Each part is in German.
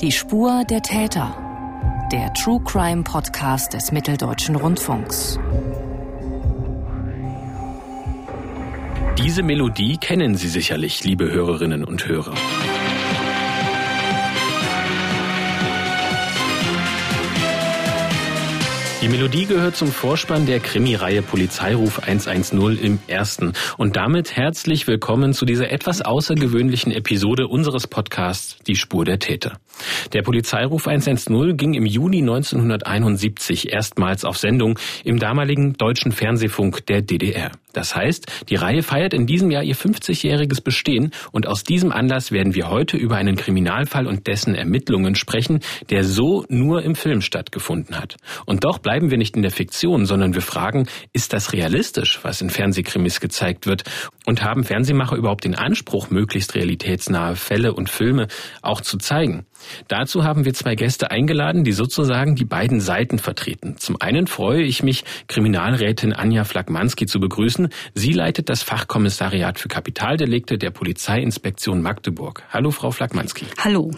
Die Spur der Täter. Der True Crime Podcast des Mitteldeutschen Rundfunks. Diese Melodie kennen Sie sicherlich, liebe Hörerinnen und Hörer. Die Melodie gehört zum Vorspann der Krimireihe Polizeiruf 110 im ersten. Und damit herzlich willkommen zu dieser etwas außergewöhnlichen Episode unseres Podcasts Die Spur der Täter. Der Polizeiruf 110 ging im Juni 1971 erstmals auf Sendung im damaligen deutschen Fernsehfunk der DDR. Das heißt, die Reihe feiert in diesem Jahr ihr 50-jähriges Bestehen und aus diesem Anlass werden wir heute über einen Kriminalfall und dessen Ermittlungen sprechen, der so nur im Film stattgefunden hat. Und doch bleiben wir nicht in der Fiktion, sondern wir fragen, ist das realistisch, was in Fernsehkrimis gezeigt wird? Und haben Fernsehmacher überhaupt den Anspruch, möglichst realitätsnahe Fälle und Filme auch zu zeigen? Dazu haben wir zwei Gäste eingeladen, die sozusagen die beiden Seiten vertreten. Zum einen freue ich mich, Kriminalrätin Anja Flagmanski zu begrüßen. Sie leitet das Fachkommissariat für Kapitaldelikte der Polizeiinspektion Magdeburg. Hallo, Frau Flagmanski. Hallo.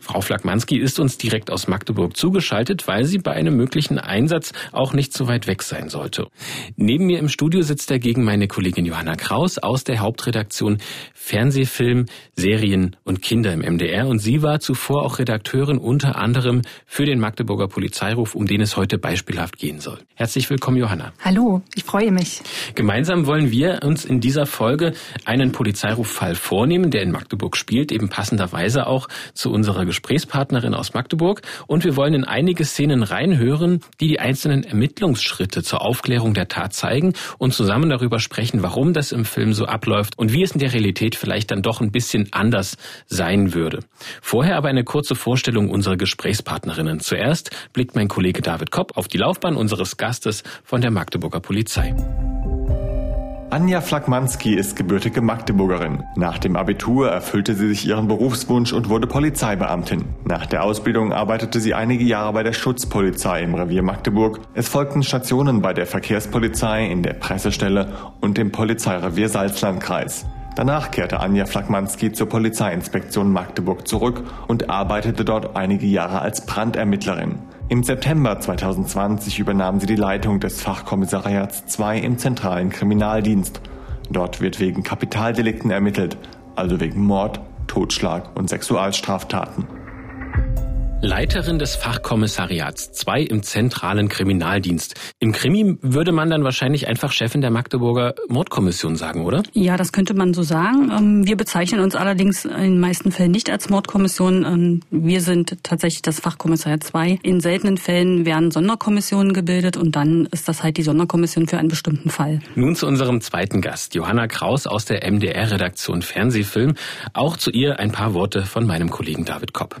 Frau Flagmanski ist uns direkt aus Magdeburg zugeschaltet, weil sie bei einem möglichen Einsatz auch nicht so weit weg sein sollte. Neben mir im Studio sitzt dagegen meine Kollegin Johanna Kraus aus der Hauptredaktion Fernsehfilm, Serien und Kinder im MDR und sie war zuvor auch Redakteurin unter anderem für den Magdeburger Polizeiruf, um den es heute beispielhaft gehen soll. Herzlich willkommen, Johanna. Hallo, ich freue mich. Gemeinsam wollen wir uns in dieser Folge einen Polizeiruffall vornehmen, der in Magdeburg spielt, eben passenderweise auch zu unserer Gesprächspartnerin aus Magdeburg. Und wir wollen in einige Szenen reinhören, die die einzelnen Ermittlungsschritte zur Aufklärung der Tat zeigen und zusammen darüber sprechen, warum das im Film so abläuft und wie es in der Realität vielleicht dann doch ein bisschen anders sein würde. Vorher aber eine kurze kurze Vorstellung unserer Gesprächspartnerinnen. Zuerst blickt mein Kollege David Kopp auf die Laufbahn unseres Gastes von der Magdeburger Polizei. Anja Flagmanski ist gebürtige Magdeburgerin. Nach dem Abitur erfüllte sie sich ihren Berufswunsch und wurde Polizeibeamtin. Nach der Ausbildung arbeitete sie einige Jahre bei der Schutzpolizei im Revier Magdeburg. Es folgten Stationen bei der Verkehrspolizei, in der Pressestelle und dem Polizeirevier Salzlandkreis. Danach kehrte Anja Flagmanski zur Polizeiinspektion Magdeburg zurück und arbeitete dort einige Jahre als Brandermittlerin. Im September 2020 übernahm sie die Leitung des Fachkommissariats 2 im zentralen Kriminaldienst. Dort wird wegen Kapitaldelikten ermittelt, also wegen Mord, Totschlag und Sexualstraftaten. Leiterin des Fachkommissariats 2 im zentralen Kriminaldienst. Im Krimi würde man dann wahrscheinlich einfach Chefin der Magdeburger Mordkommission sagen, oder? Ja, das könnte man so sagen. Ähm, wir bezeichnen uns allerdings in den meisten Fällen nicht als Mordkommission. Ähm, wir sind tatsächlich das Fachkommissariat 2. In seltenen Fällen werden Sonderkommissionen gebildet und dann ist das halt die Sonderkommission für einen bestimmten Fall. Nun zu unserem zweiten Gast, Johanna Kraus aus der MDR-Redaktion Fernsehfilm. Auch zu ihr ein paar Worte von meinem Kollegen David Kopp.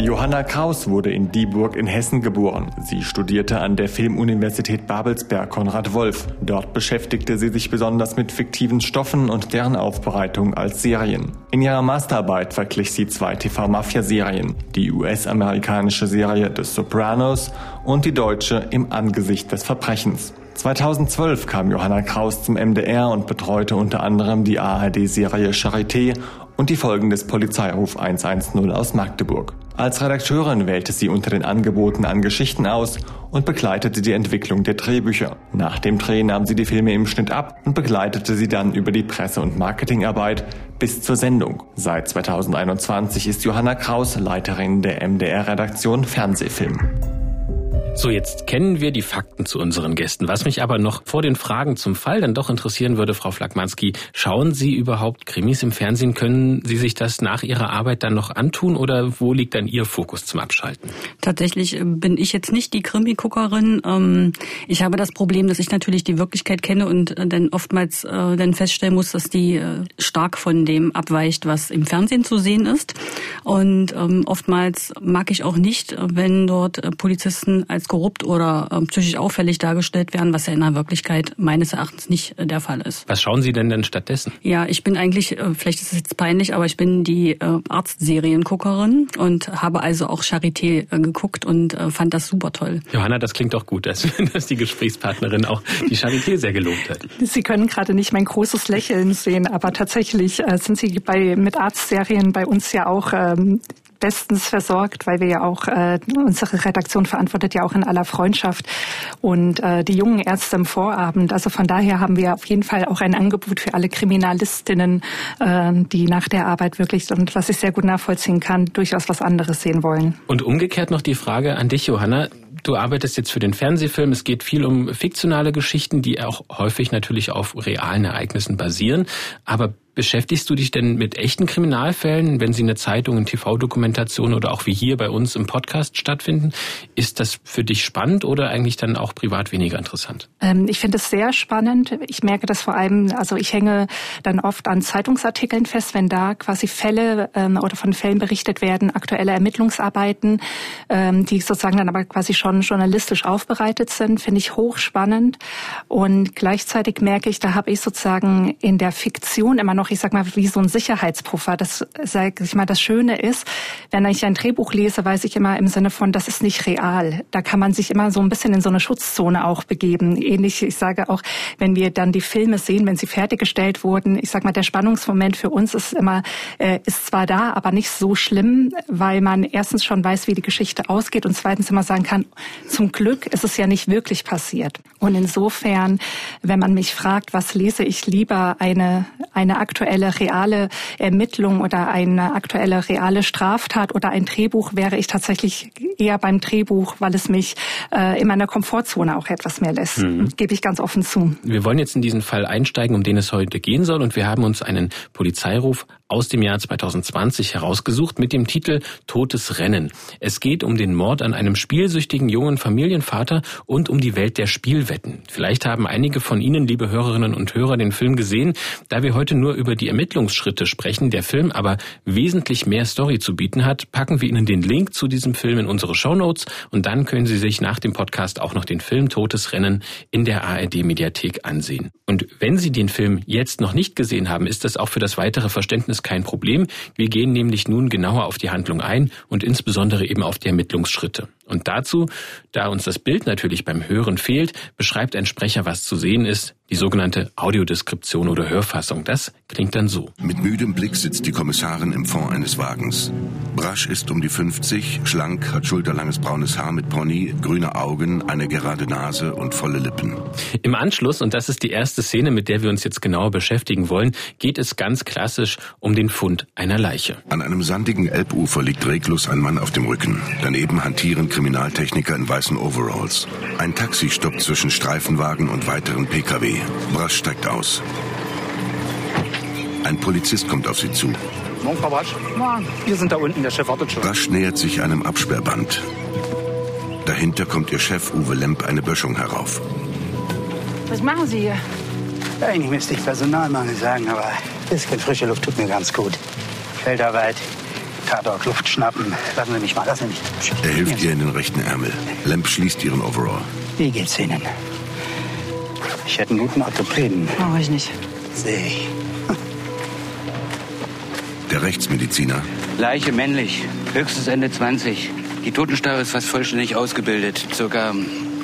Johanna Kraus wurde in Dieburg in Hessen geboren. Sie studierte an der Filmuniversität Babelsberg Konrad Wolf. Dort beschäftigte sie sich besonders mit fiktiven Stoffen und deren Aufbereitung als Serien. In ihrer Masterarbeit verglich sie zwei TV-Mafia-Serien, die US-amerikanische Serie The Sopranos und die deutsche Im Angesicht des Verbrechens. 2012 kam Johanna Kraus zum MDR und betreute unter anderem die ARD-Serie Charité und die Folgen des Polizeiruf 110 aus Magdeburg. Als Redakteurin wählte sie unter den Angeboten an Geschichten aus und begleitete die Entwicklung der Drehbücher. Nach dem Dreh nahm sie die Filme im Schnitt ab und begleitete sie dann über die Presse- und Marketingarbeit bis zur Sendung. Seit 2021 ist Johanna Kraus Leiterin der MDR-Redaktion Fernsehfilm. So, jetzt kennen wir die Fakten zu unseren Gästen. Was mich aber noch vor den Fragen zum Fall dann doch interessieren würde, Frau Flagmanski, schauen Sie überhaupt Krimis im Fernsehen? Können Sie sich das nach Ihrer Arbeit dann noch antun oder wo liegt dann Ihr Fokus zum Abschalten? Tatsächlich äh, bin ich jetzt nicht die Krimi-Guckerin. Ähm, ich habe das Problem, dass ich natürlich die Wirklichkeit kenne und äh, dann oftmals äh, dann feststellen muss, dass die stark von dem abweicht, was im Fernsehen zu sehen ist. Und ähm, oftmals mag ich auch nicht, wenn dort Polizisten als korrupt oder äh, psychisch auffällig dargestellt werden, was ja in der Wirklichkeit meines Erachtens nicht äh, der Fall ist. Was schauen Sie denn denn stattdessen? Ja, ich bin eigentlich, äh, vielleicht ist es jetzt peinlich, aber ich bin die äh, Arztserienguckerin und habe also auch Charité äh, geguckt und äh, fand das super toll. Johanna, das klingt doch gut, dass, dass die Gesprächspartnerin auch die Charité sehr gelobt hat. Sie können gerade nicht mein großes Lächeln sehen, aber tatsächlich äh, sind Sie bei mit Arztserien bei uns ja auch ähm, bestens versorgt, weil wir ja auch, äh, unsere Redaktion verantwortet ja auch in aller Freundschaft und äh, die jungen Ärzte im Vorabend. Also von daher haben wir auf jeden Fall auch ein Angebot für alle Kriminalistinnen, äh, die nach der Arbeit wirklich, und was ich sehr gut nachvollziehen kann, durchaus was anderes sehen wollen. Und umgekehrt noch die Frage an dich, Johanna. Du arbeitest jetzt für den Fernsehfilm. Es geht viel um fiktionale Geschichten, die auch häufig natürlich auf realen Ereignissen basieren. Aber Beschäftigst du dich denn mit echten Kriminalfällen, wenn sie in der Zeitung, in TV-Dokumentation oder auch wie hier bei uns im Podcast stattfinden? Ist das für dich spannend oder eigentlich dann auch privat weniger interessant? Ähm, ich finde es sehr spannend. Ich merke das vor allem, also ich hänge dann oft an Zeitungsartikeln fest, wenn da quasi Fälle ähm, oder von Fällen berichtet werden, aktuelle Ermittlungsarbeiten, ähm, die sozusagen dann aber quasi schon journalistisch aufbereitet sind, finde ich hochspannend. Und gleichzeitig merke ich, da habe ich sozusagen in der Fiktion immer noch noch, ich sag mal, wie so ein Sicherheitspuffer. Das, sag ich mal, das Schöne ist, wenn ich ein Drehbuch lese, weiß ich immer im Sinne von, das ist nicht real. Da kann man sich immer so ein bisschen in so eine Schutzzone auch begeben. Ähnlich, ich sage auch, wenn wir dann die Filme sehen, wenn sie fertiggestellt wurden, ich sag mal, der Spannungsmoment für uns ist immer, äh, ist zwar da, aber nicht so schlimm, weil man erstens schon weiß, wie die Geschichte ausgeht und zweitens immer sagen kann, zum Glück ist es ja nicht wirklich passiert. Und insofern, wenn man mich fragt, was lese ich lieber, eine, eine aktuelle reale Ermittlung oder eine aktuelle reale Straftat oder ein Drehbuch wäre ich tatsächlich eher beim Drehbuch, weil es mich äh, in meiner Komfortzone auch etwas mehr lässt. Mhm. Gebe ich ganz offen zu. Wir wollen jetzt in diesen Fall einsteigen, um den es heute gehen soll und wir haben uns einen Polizeiruf aus dem Jahr 2020 herausgesucht mit dem Titel Totes Rennen. Es geht um den Mord an einem spielsüchtigen jungen Familienvater und um die Welt der Spielwetten. Vielleicht haben einige von Ihnen, liebe Hörerinnen und Hörer, den Film gesehen. Da wir heute nur über die Ermittlungsschritte sprechen, der Film aber wesentlich mehr Story zu bieten hat, packen wir Ihnen den Link zu diesem Film in unsere Shownotes und dann können Sie sich nach dem Podcast auch noch den Film Totes Rennen in der ARD Mediathek ansehen. Und wenn Sie den Film jetzt noch nicht gesehen haben, ist das auch für das weitere Verständnis ist kein Problem. Wir gehen nämlich nun genauer auf die Handlung ein und insbesondere eben auf die Ermittlungsschritte. Und dazu, da uns das Bild natürlich beim Hören fehlt, beschreibt ein Sprecher, was zu sehen ist, die sogenannte Audiodeskription oder Hörfassung. Das klingt dann so. Mit müdem Blick sitzt die Kommissarin im Fond eines Wagens. Brasch ist um die 50, schlank, hat schulterlanges braunes Haar mit Pony, grüne Augen, eine gerade Nase und volle Lippen. Im Anschluss, und das ist die erste Szene, mit der wir uns jetzt genauer beschäftigen wollen, geht es ganz klassisch um den Fund einer Leiche. An einem sandigen Elbufer liegt reglos ein Mann auf dem Rücken. Daneben hantieren Kriminaltechniker in weißen Overalls. Ein Taxi stoppt zwischen Streifenwagen und weiteren Pkw. Brasch steigt aus. Ein Polizist kommt auf sie zu. Morgen, Frau Brasch. Morgen. Wir sind da unten, der Chef wartet schon. Brasch nähert sich einem Absperrband. Dahinter kommt ihr Chef Uwe Lemp eine Böschung herauf. Was machen Sie hier? Eigentlich müsste ich Personalmangel sagen, aber ein bisschen frische Luft tut mir ganz gut. Feldarbeit, Tatort, Luft schnappen. Lassen Sie mich mal, lassen Sie mich. Er hilft ihr in den rechten Ärmel. Lamp schließt ihren Overall. Wie geht's Ihnen? Ich hätte einen guten Orthopäden. Brauche ich nicht. Sehe ich. Der Rechtsmediziner. Leiche männlich, höchstens Ende 20. Die Totenstarre ist fast vollständig ausgebildet. Circa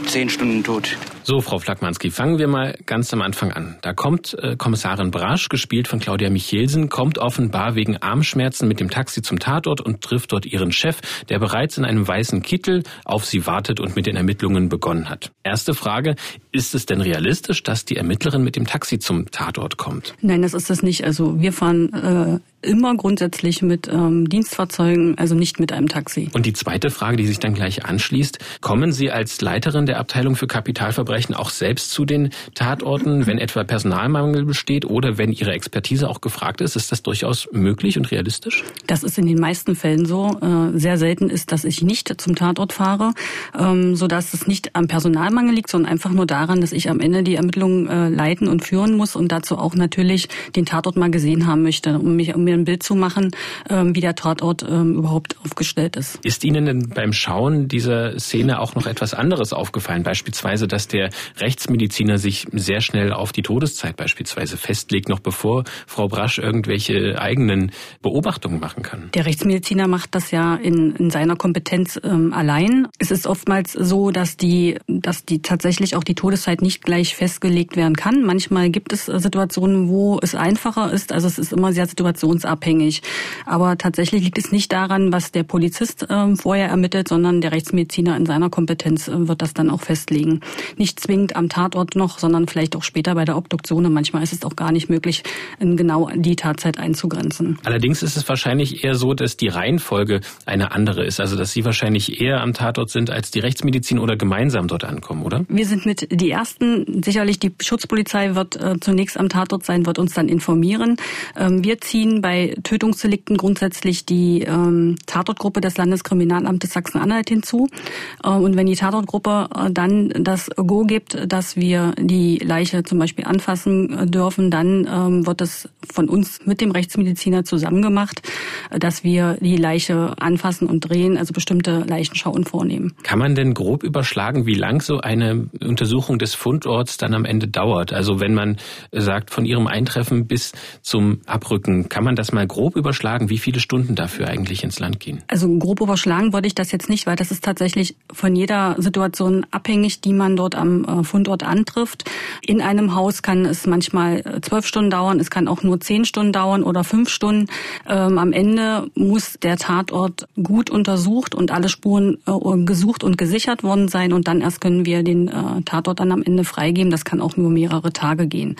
zehn Stunden tot. So, Frau Flagmanski, fangen wir mal ganz am Anfang an. Da kommt äh, Kommissarin Brasch, gespielt von Claudia Michelsen, kommt offenbar wegen Armschmerzen mit dem Taxi zum Tatort und trifft dort ihren Chef, der bereits in einem weißen Kittel auf sie wartet und mit den Ermittlungen begonnen hat. Erste Frage, ist es denn realistisch, dass die Ermittlerin mit dem Taxi zum Tatort kommt? Nein, das ist es nicht. Also wir fahren äh, immer grundsätzlich mit ähm, Dienstfahrzeugen, also nicht mit einem Taxi. Und die zweite Frage, die sich dann gleich anschließt, kommen Sie als Leiterin der Abteilung für Kapitalverbrechen Verbrechen auch selbst zu den Tatorten, wenn etwa Personalmangel besteht oder wenn Ihre Expertise auch gefragt ist? Ist das durchaus möglich und realistisch? Das ist in den meisten Fällen so. Äh, sehr selten ist, dass ich nicht zum Tatort fahre, ähm, sodass es nicht am Personalmangel liegt, sondern einfach nur daran, dass ich am Ende die Ermittlungen äh, leiten und führen muss und dazu auch natürlich den Tatort mal gesehen haben möchte, um, mich, um mir ein Bild zu machen, ähm, wie der Tatort ähm, überhaupt aufgestellt ist. Ist Ihnen denn beim Schauen dieser Szene auch noch etwas anderes aufgefallen? Beispielsweise, dass der der Rechtsmediziner sich sehr schnell auf die Todeszeit beispielsweise festlegt, noch bevor Frau Brasch irgendwelche eigenen Beobachtungen machen kann. Der Rechtsmediziner macht das ja in, in seiner Kompetenz ähm, allein. Es ist oftmals so, dass die, dass die tatsächlich auch die Todeszeit nicht gleich festgelegt werden kann. Manchmal gibt es Situationen, wo es einfacher ist. Also es ist immer sehr situationsabhängig. Aber tatsächlich liegt es nicht daran, was der Polizist äh, vorher ermittelt, sondern der Rechtsmediziner in seiner Kompetenz äh, wird das dann auch festlegen. Nicht zwingend am Tatort noch, sondern vielleicht auch später bei der Obduktion. Und manchmal ist es auch gar nicht möglich, genau die Tatzeit einzugrenzen. Allerdings ist es wahrscheinlich eher so, dass die Reihenfolge eine andere ist. Also dass Sie wahrscheinlich eher am Tatort sind als die Rechtsmedizin oder gemeinsam dort ankommen, oder? Wir sind mit die Ersten. Sicherlich die Schutzpolizei wird äh, zunächst am Tatort sein, wird uns dann informieren. Ähm, wir ziehen bei Tötungsdelikten grundsätzlich die ähm, Tatortgruppe des Landeskriminalamtes Sachsen-Anhalt hinzu. Äh, und wenn die Tatortgruppe äh, dann das Go gibt, dass wir die Leiche zum Beispiel anfassen äh, dürfen, dann ähm, wird es von uns mit dem Rechtsmediziner zusammen gemacht, äh, dass wir die Leiche anfassen und drehen, also bestimmte Leichenschauen vornehmen. Kann man denn grob überschlagen, wie lang so eine Untersuchung des Fundorts dann am Ende dauert? Also wenn man sagt, von Ihrem Eintreffen bis zum Abrücken, kann man das mal grob überschlagen, wie viele Stunden dafür eigentlich ins Land gehen? Also grob überschlagen würde ich das jetzt nicht, weil das ist tatsächlich von jeder Situation abhängig, die man dort am äh, Fundort antrifft. In einem Haus kann es manchmal äh, zwölf Stunden dauern, es kann auch nur zehn Stunden dauern oder fünf Stunden. Ähm, am Ende muss der Tatort gut untersucht und alle Spuren äh, gesucht und gesichert worden sein und dann erst können wir den Tatort dann am Ende freigeben. Das kann auch nur mehrere Tage gehen.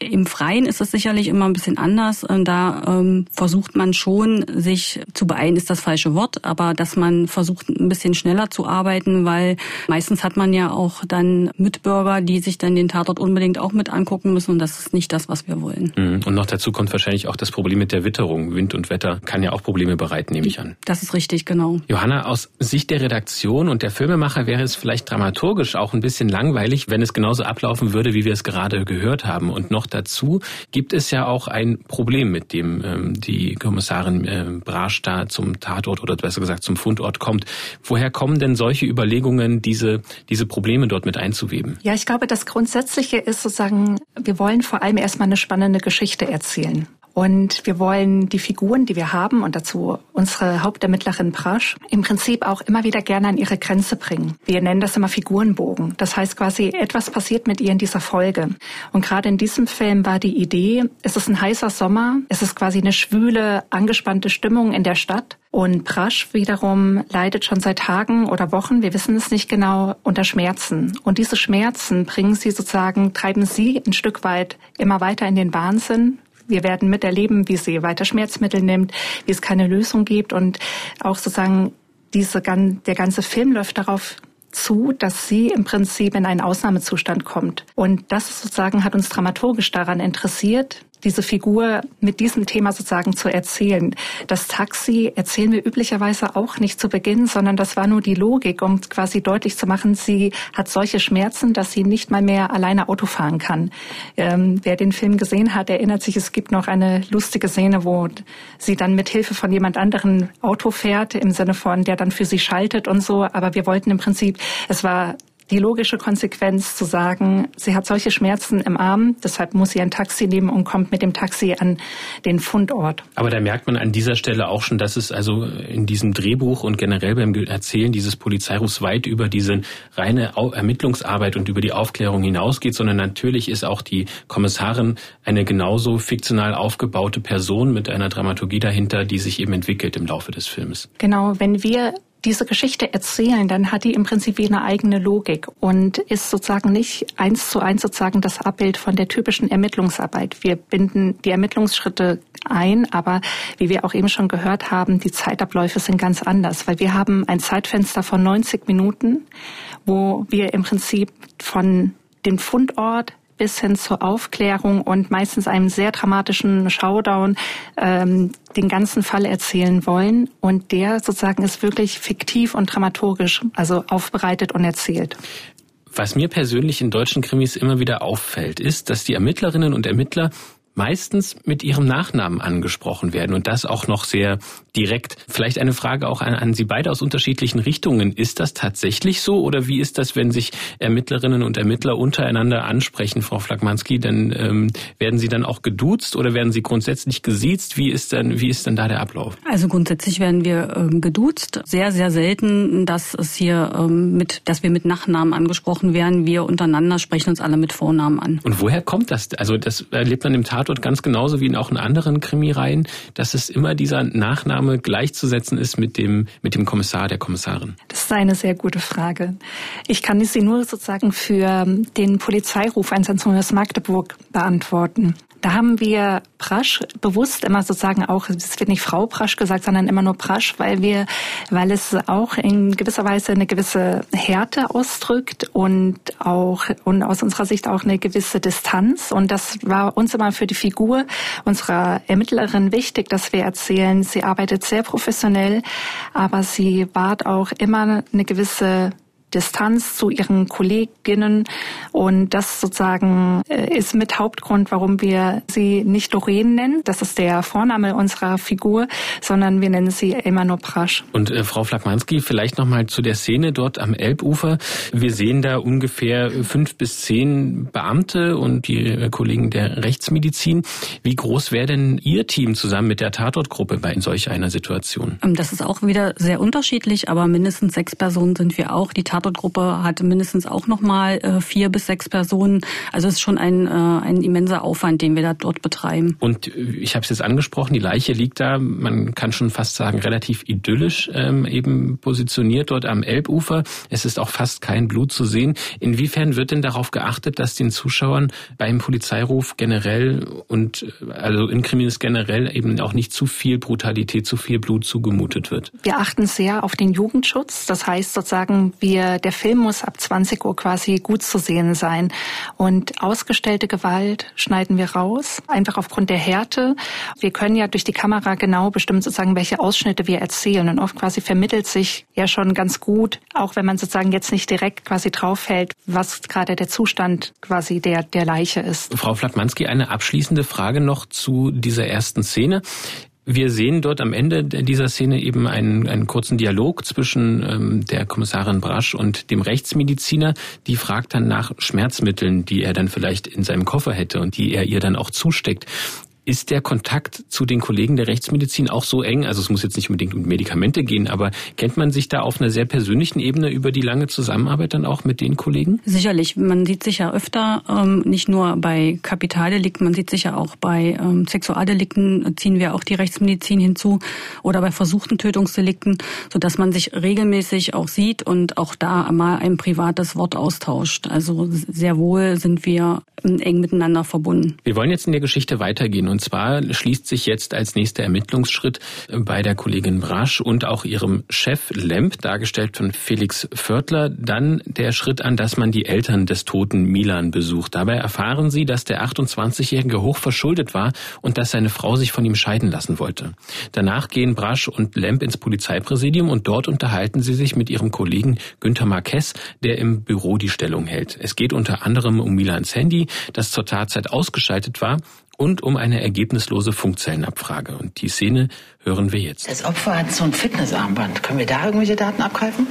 Im Freien ist es sicherlich immer ein bisschen anders. Da ähm, versucht man schon, sich zu beeilen, ist das falsche Wort, aber dass man versucht, ein bisschen schneller zu arbeiten, weil meistens hat man ja auch dann Mitbürger, die sich dann den Tatort unbedingt auch mit angucken müssen und das ist nicht das, was wir wollen. Mhm. Und noch dazu kommt wahrscheinlich auch das Problem mit der Witterung. Wind und Wetter kann ja auch Probleme bereiten, nehme ich an. Das ist richtig, genau. Johanna, aus Sicht der Redaktion und der Filmemacher wäre es vielleicht dramaturgisch auch ein bisschen langweilig, wenn es genauso ablaufen würde, wie wir es gerade gehört haben. Und noch dazu gibt es ja auch ein Problem, mit dem ähm, die Kommissarin äh, Brasch da zum Tatort oder besser gesagt zum Fundort kommt. Woher kommen denn solche Überlegungen, diese, diese Probleme dort mit einzuweben? Ja, ich glaube, das Grundsätzliche ist sozusagen, wir wollen vor allem erstmal eine spannende Geschichte erzählen. Und wir wollen die Figuren, die wir haben, und dazu unsere Hauptermittlerin Prasch, im Prinzip auch immer wieder gerne an ihre Grenze bringen. Wir nennen das immer Figurenbogen. Das heißt quasi, etwas passiert mit ihr in dieser Folge. Und gerade in diesem Film war die Idee, es ist ein heißer Sommer, es ist quasi eine schwüle, angespannte Stimmung in der Stadt. Und Prasch wiederum leidet schon seit Tagen oder Wochen, wir wissen es nicht genau, unter Schmerzen. Und diese Schmerzen bringen sie sozusagen, treiben sie ein Stück weit immer weiter in den Wahnsinn, wir werden miterleben, wie sie weiter Schmerzmittel nimmt, wie es keine Lösung gibt und auch sozusagen diese, der ganze Film läuft darauf zu, dass sie im Prinzip in einen Ausnahmezustand kommt. Und das sozusagen hat uns dramaturgisch daran interessiert, diese Figur mit diesem Thema sozusagen zu erzählen. Das Taxi erzählen wir üblicherweise auch nicht zu Beginn, sondern das war nur die Logik, um quasi deutlich zu machen, sie hat solche Schmerzen, dass sie nicht mal mehr alleine Auto fahren kann. Ähm, wer den Film gesehen hat, erinnert sich, es gibt noch eine lustige Szene, wo sie dann mit Hilfe von jemand anderen Auto fährt, im Sinne von, der dann für sie schaltet und so. Aber wir wollten im Prinzip, es war die logische Konsequenz zu sagen, sie hat solche Schmerzen im Arm, deshalb muss sie ein Taxi nehmen und kommt mit dem Taxi an den Fundort. Aber da merkt man an dieser Stelle auch schon, dass es also in diesem Drehbuch und generell beim Erzählen dieses Polizeirufs weit über diese reine Ermittlungsarbeit und über die Aufklärung hinausgeht, sondern natürlich ist auch die Kommissarin eine genauso fiktional aufgebaute Person mit einer Dramaturgie dahinter, die sich eben entwickelt im Laufe des Films. Genau, wenn wir diese Geschichte erzählen, dann hat die im Prinzip wie eine eigene Logik und ist sozusagen nicht eins zu eins sozusagen das Abbild von der typischen Ermittlungsarbeit. Wir binden die Ermittlungsschritte ein, aber wie wir auch eben schon gehört haben, die Zeitabläufe sind ganz anders, weil wir haben ein Zeitfenster von 90 Minuten, wo wir im Prinzip von dem Fundort bis hin zur Aufklärung und meistens einem sehr dramatischen Showdown ähm, den ganzen Fall erzählen wollen. Und der sozusagen ist wirklich fiktiv und dramaturgisch, also aufbereitet und erzählt. Was mir persönlich in deutschen Krimis immer wieder auffällt, ist, dass die Ermittlerinnen und Ermittler meistens mit ihrem Nachnamen angesprochen werden und das auch noch sehr direkt. Vielleicht eine Frage auch an, an Sie beide aus unterschiedlichen Richtungen. Ist das tatsächlich so oder wie ist das, wenn sich Ermittlerinnen und Ermittler untereinander ansprechen, Frau Flagmanski? Dann ähm, werden Sie dann auch geduzt oder werden Sie grundsätzlich gesiezt? Wie ist denn, wie ist denn da der Ablauf? Also grundsätzlich werden wir ähm, geduzt. Sehr, sehr selten, dass es hier ähm, mit, dass wir mit Nachnamen angesprochen werden. Wir untereinander sprechen uns alle mit Vornamen an. Und woher kommt das? Also das erlebt man im Tatort ganz genauso wie in auch in anderen Krimireihen, dass es immer dieser Nachname gleichzusetzen ist mit dem, mit dem Kommissar, der Kommissarin. Das ist eine sehr gute Frage. Ich kann sie nur sozusagen für den Polizeiruf 110 aus Magdeburg beantworten. Da haben wir Prasch bewusst immer sozusagen auch, es wird nicht Frau Prasch gesagt, sondern immer nur Prasch, weil wir, weil es auch in gewisser Weise eine gewisse Härte ausdrückt und auch, und aus unserer Sicht auch eine gewisse Distanz. Und das war uns immer für die Figur unserer Ermittlerin wichtig, dass wir erzählen, sie arbeitet sehr professionell, aber sie wahrt auch immer eine gewisse Distanz zu ihren Kolleginnen. Und das sozusagen äh, ist mit Hauptgrund, warum wir sie nicht Doreen nennen. Das ist der Vorname unserer Figur, sondern wir nennen sie immer nur Prasch. Und äh, Frau Flagmanski, vielleicht nochmal zu der Szene dort am Elbufer. Wir sehen da ungefähr fünf bis zehn Beamte und die äh, Kollegen der Rechtsmedizin. Wie groß wäre denn Ihr Team zusammen mit der Tatortgruppe bei solch einer Situation? Ähm, das ist auch wieder sehr unterschiedlich, aber mindestens sechs Personen sind wir auch. Die Tatort Tatortgruppe hatte mindestens auch noch mal äh, vier bis sechs Personen. Also es ist schon ein, äh, ein immenser Aufwand, den wir da dort betreiben. Und ich habe es jetzt angesprochen, die Leiche liegt da, man kann schon fast sagen, relativ idyllisch ähm, eben positioniert dort am Elbufer. Es ist auch fast kein Blut zu sehen. Inwiefern wird denn darauf geachtet, dass den Zuschauern beim Polizeiruf generell und also in Krimis generell eben auch nicht zu viel Brutalität, zu viel Blut zugemutet wird? Wir achten sehr auf den Jugendschutz. Das heißt sozusagen, wir der Film muss ab 20 Uhr quasi gut zu sehen sein. Und ausgestellte Gewalt schneiden wir raus, einfach aufgrund der Härte. Wir können ja durch die Kamera genau bestimmen, sozusagen, welche Ausschnitte wir erzählen. Und oft quasi vermittelt sich ja schon ganz gut, auch wenn man sozusagen jetzt nicht direkt quasi draufhält, was gerade der Zustand quasi der, der Leiche ist. Frau Flatmanski, eine abschließende Frage noch zu dieser ersten Szene. Wir sehen dort am Ende dieser Szene eben einen, einen kurzen Dialog zwischen ähm, der Kommissarin Brasch und dem Rechtsmediziner. Die fragt dann nach Schmerzmitteln, die er dann vielleicht in seinem Koffer hätte und die er ihr dann auch zusteckt. Ist der Kontakt zu den Kollegen der Rechtsmedizin auch so eng? Also es muss jetzt nicht unbedingt um Medikamente gehen, aber kennt man sich da auf einer sehr persönlichen Ebene über die lange Zusammenarbeit dann auch mit den Kollegen? Sicherlich. Man sieht sich ja öfter, ähm, nicht nur bei Kapitaldelikten, man sieht sich ja auch bei ähm, Sexualdelikten, ziehen wir auch die Rechtsmedizin hinzu oder bei versuchten Tötungsdelikten, sodass man sich regelmäßig auch sieht und auch da mal ein privates Wort austauscht. Also sehr wohl sind wir eng miteinander verbunden. Wir wollen jetzt in der Geschichte weitergehen und zwar schließt sich jetzt als nächster Ermittlungsschritt bei der Kollegin Brasch und auch ihrem Chef Lemp, dargestellt von Felix Vörtler, dann der Schritt an, dass man die Eltern des toten Milan besucht. Dabei erfahren sie, dass der 28-Jährige hoch verschuldet war und dass seine Frau sich von ihm scheiden lassen wollte. Danach gehen Brasch und Lemp ins Polizeipräsidium und dort unterhalten sie sich mit ihrem Kollegen Günther Marquez, der im Büro die Stellung hält. Es geht unter anderem um Milans Handy, das zur Tatzeit ausgeschaltet war und um eine ergebnislose Funkzellenabfrage. Und die Szene hören wir jetzt. Das Opfer hat so ein Fitnessarmband. Können wir da irgendwelche Daten abgreifen?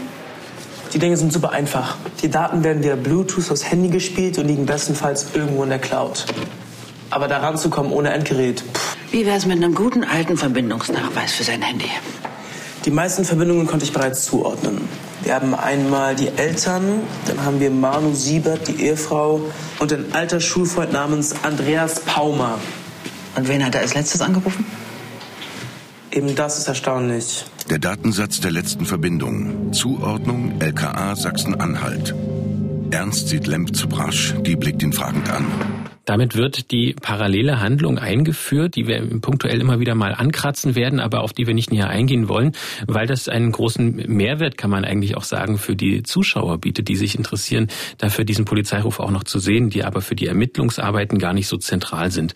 Die Dinge sind super einfach. Die Daten werden via Bluetooth aufs Handy gespielt und liegen bestenfalls irgendwo in der Cloud. Aber da ranzukommen ohne Endgerät. Pff. Wie wäre es mit einem guten alten Verbindungsnachweis für sein Handy? Die meisten Verbindungen konnte ich bereits zuordnen. Wir haben einmal die Eltern, dann haben wir Manu Siebert, die Ehefrau und ein alter Schulfreund namens Andreas Paumer. Und wen hat er als letztes angerufen? Eben das ist erstaunlich. Der Datensatz der letzten Verbindung. Zuordnung LKA Sachsen-Anhalt. Ernst sieht Lemp zu Brasch. Die blickt ihn fragend an. Damit wird die parallele Handlung eingeführt, die wir punktuell immer wieder mal ankratzen werden, aber auf die wir nicht näher eingehen wollen, weil das einen großen Mehrwert, kann man eigentlich auch sagen, für die Zuschauer bietet, die sich interessieren, dafür diesen Polizeiruf auch noch zu sehen, die aber für die Ermittlungsarbeiten gar nicht so zentral sind.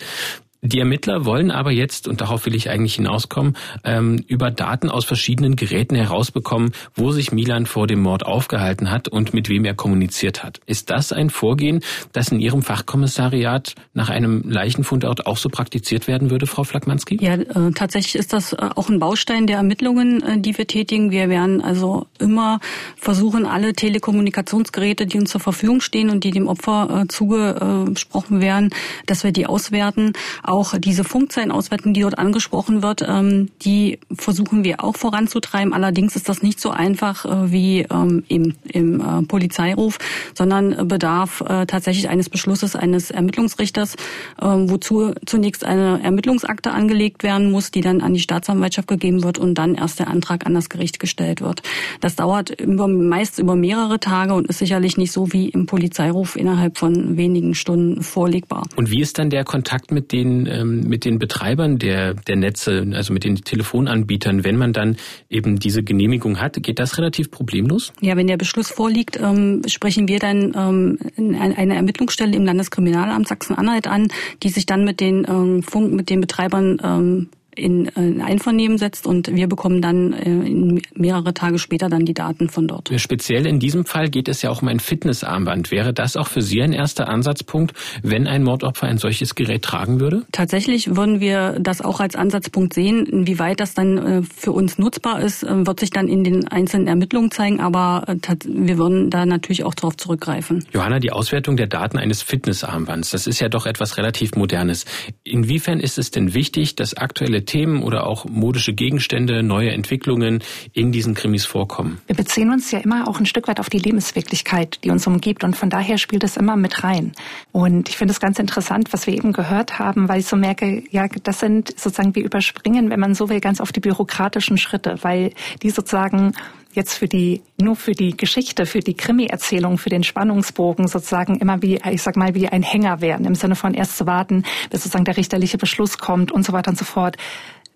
Die Ermittler wollen aber jetzt, und darauf will ich eigentlich hinauskommen, ähm, über Daten aus verschiedenen Geräten herausbekommen, wo sich Milan vor dem Mord aufgehalten hat und mit wem er kommuniziert hat. Ist das ein Vorgehen, das in Ihrem Fachkommissariat nach einem Leichenfundort auch so praktiziert werden würde, Frau Flakmanski? Ja, äh, tatsächlich ist das äh, auch ein Baustein der Ermittlungen, äh, die wir tätigen. Wir werden also immer versuchen, alle Telekommunikationsgeräte, die uns zur Verfügung stehen und die dem Opfer äh, zugesprochen werden, dass wir die auswerten. Auch diese Funkzellenauswertung, die dort angesprochen wird, ähm, die versuchen wir auch voranzutreiben. Allerdings ist das nicht so einfach äh, wie ähm, im, im äh, Polizeiruf, sondern bedarf äh, tatsächlich eines Beschlusses eines Ermittlungsrichters, äh, wozu zunächst eine Ermittlungsakte angelegt werden muss, die dann an die Staatsanwaltschaft gegeben wird und dann erst der Antrag an das Gericht gestellt wird. Das dauert über, meist über mehrere Tage und ist sicherlich nicht so wie im Polizeiruf innerhalb von wenigen Stunden vorlegbar. Und wie ist dann der Kontakt mit den, ähm, mit den Betreibern der, der Netze, also mit den Telefonanbietern, wenn man dann eben diese Genehmigung hat? Geht das relativ problemlos? Ja, wenn der Beschluss vorliegt, ähm, sprechen wir dann ähm, eine Ermittlungsstelle im Landeskriminalamt Sachsen-Anhalt an, die sich dann mit den ähm, Funk, mit den Betreibern ähm, in, in Einvernehmen setzt und wir bekommen dann äh, mehrere Tage später dann die Daten von dort. Speziell in diesem Fall geht es ja auch um ein Fitnessarmband. Wäre das auch für Sie ein erster Ansatzpunkt, wenn ein Mordopfer ein solches Gerät tragen würde? Tatsächlich würden wir das auch als Ansatzpunkt sehen. Inwieweit das dann äh, für uns nutzbar ist, äh, wird sich dann in den einzelnen Ermittlungen zeigen, aber äh, wir würden da natürlich auch darauf zurückgreifen. Johanna, die Auswertung der Daten eines Fitnessarmbands, das ist ja doch etwas relativ Modernes. Inwiefern ist es denn wichtig, dass aktuelle Themen oder auch modische Gegenstände, neue Entwicklungen in diesen Krimis vorkommen? Wir beziehen uns ja immer auch ein Stück weit auf die Lebenswirklichkeit, die uns umgibt und von daher spielt es immer mit rein. Und ich finde es ganz interessant, was wir eben gehört haben, weil ich so merke, ja, das sind sozusagen, wir überspringen, wenn man so will, ganz auf die bürokratischen Schritte, weil die sozusagen jetzt für die, nur für die Geschichte, für die Krimi-Erzählung, für den Spannungsbogen sozusagen immer wie, ich sag mal, wie ein Hänger werden, im Sinne von erst zu warten, bis sozusagen der richterliche Beschluss kommt und so weiter und so fort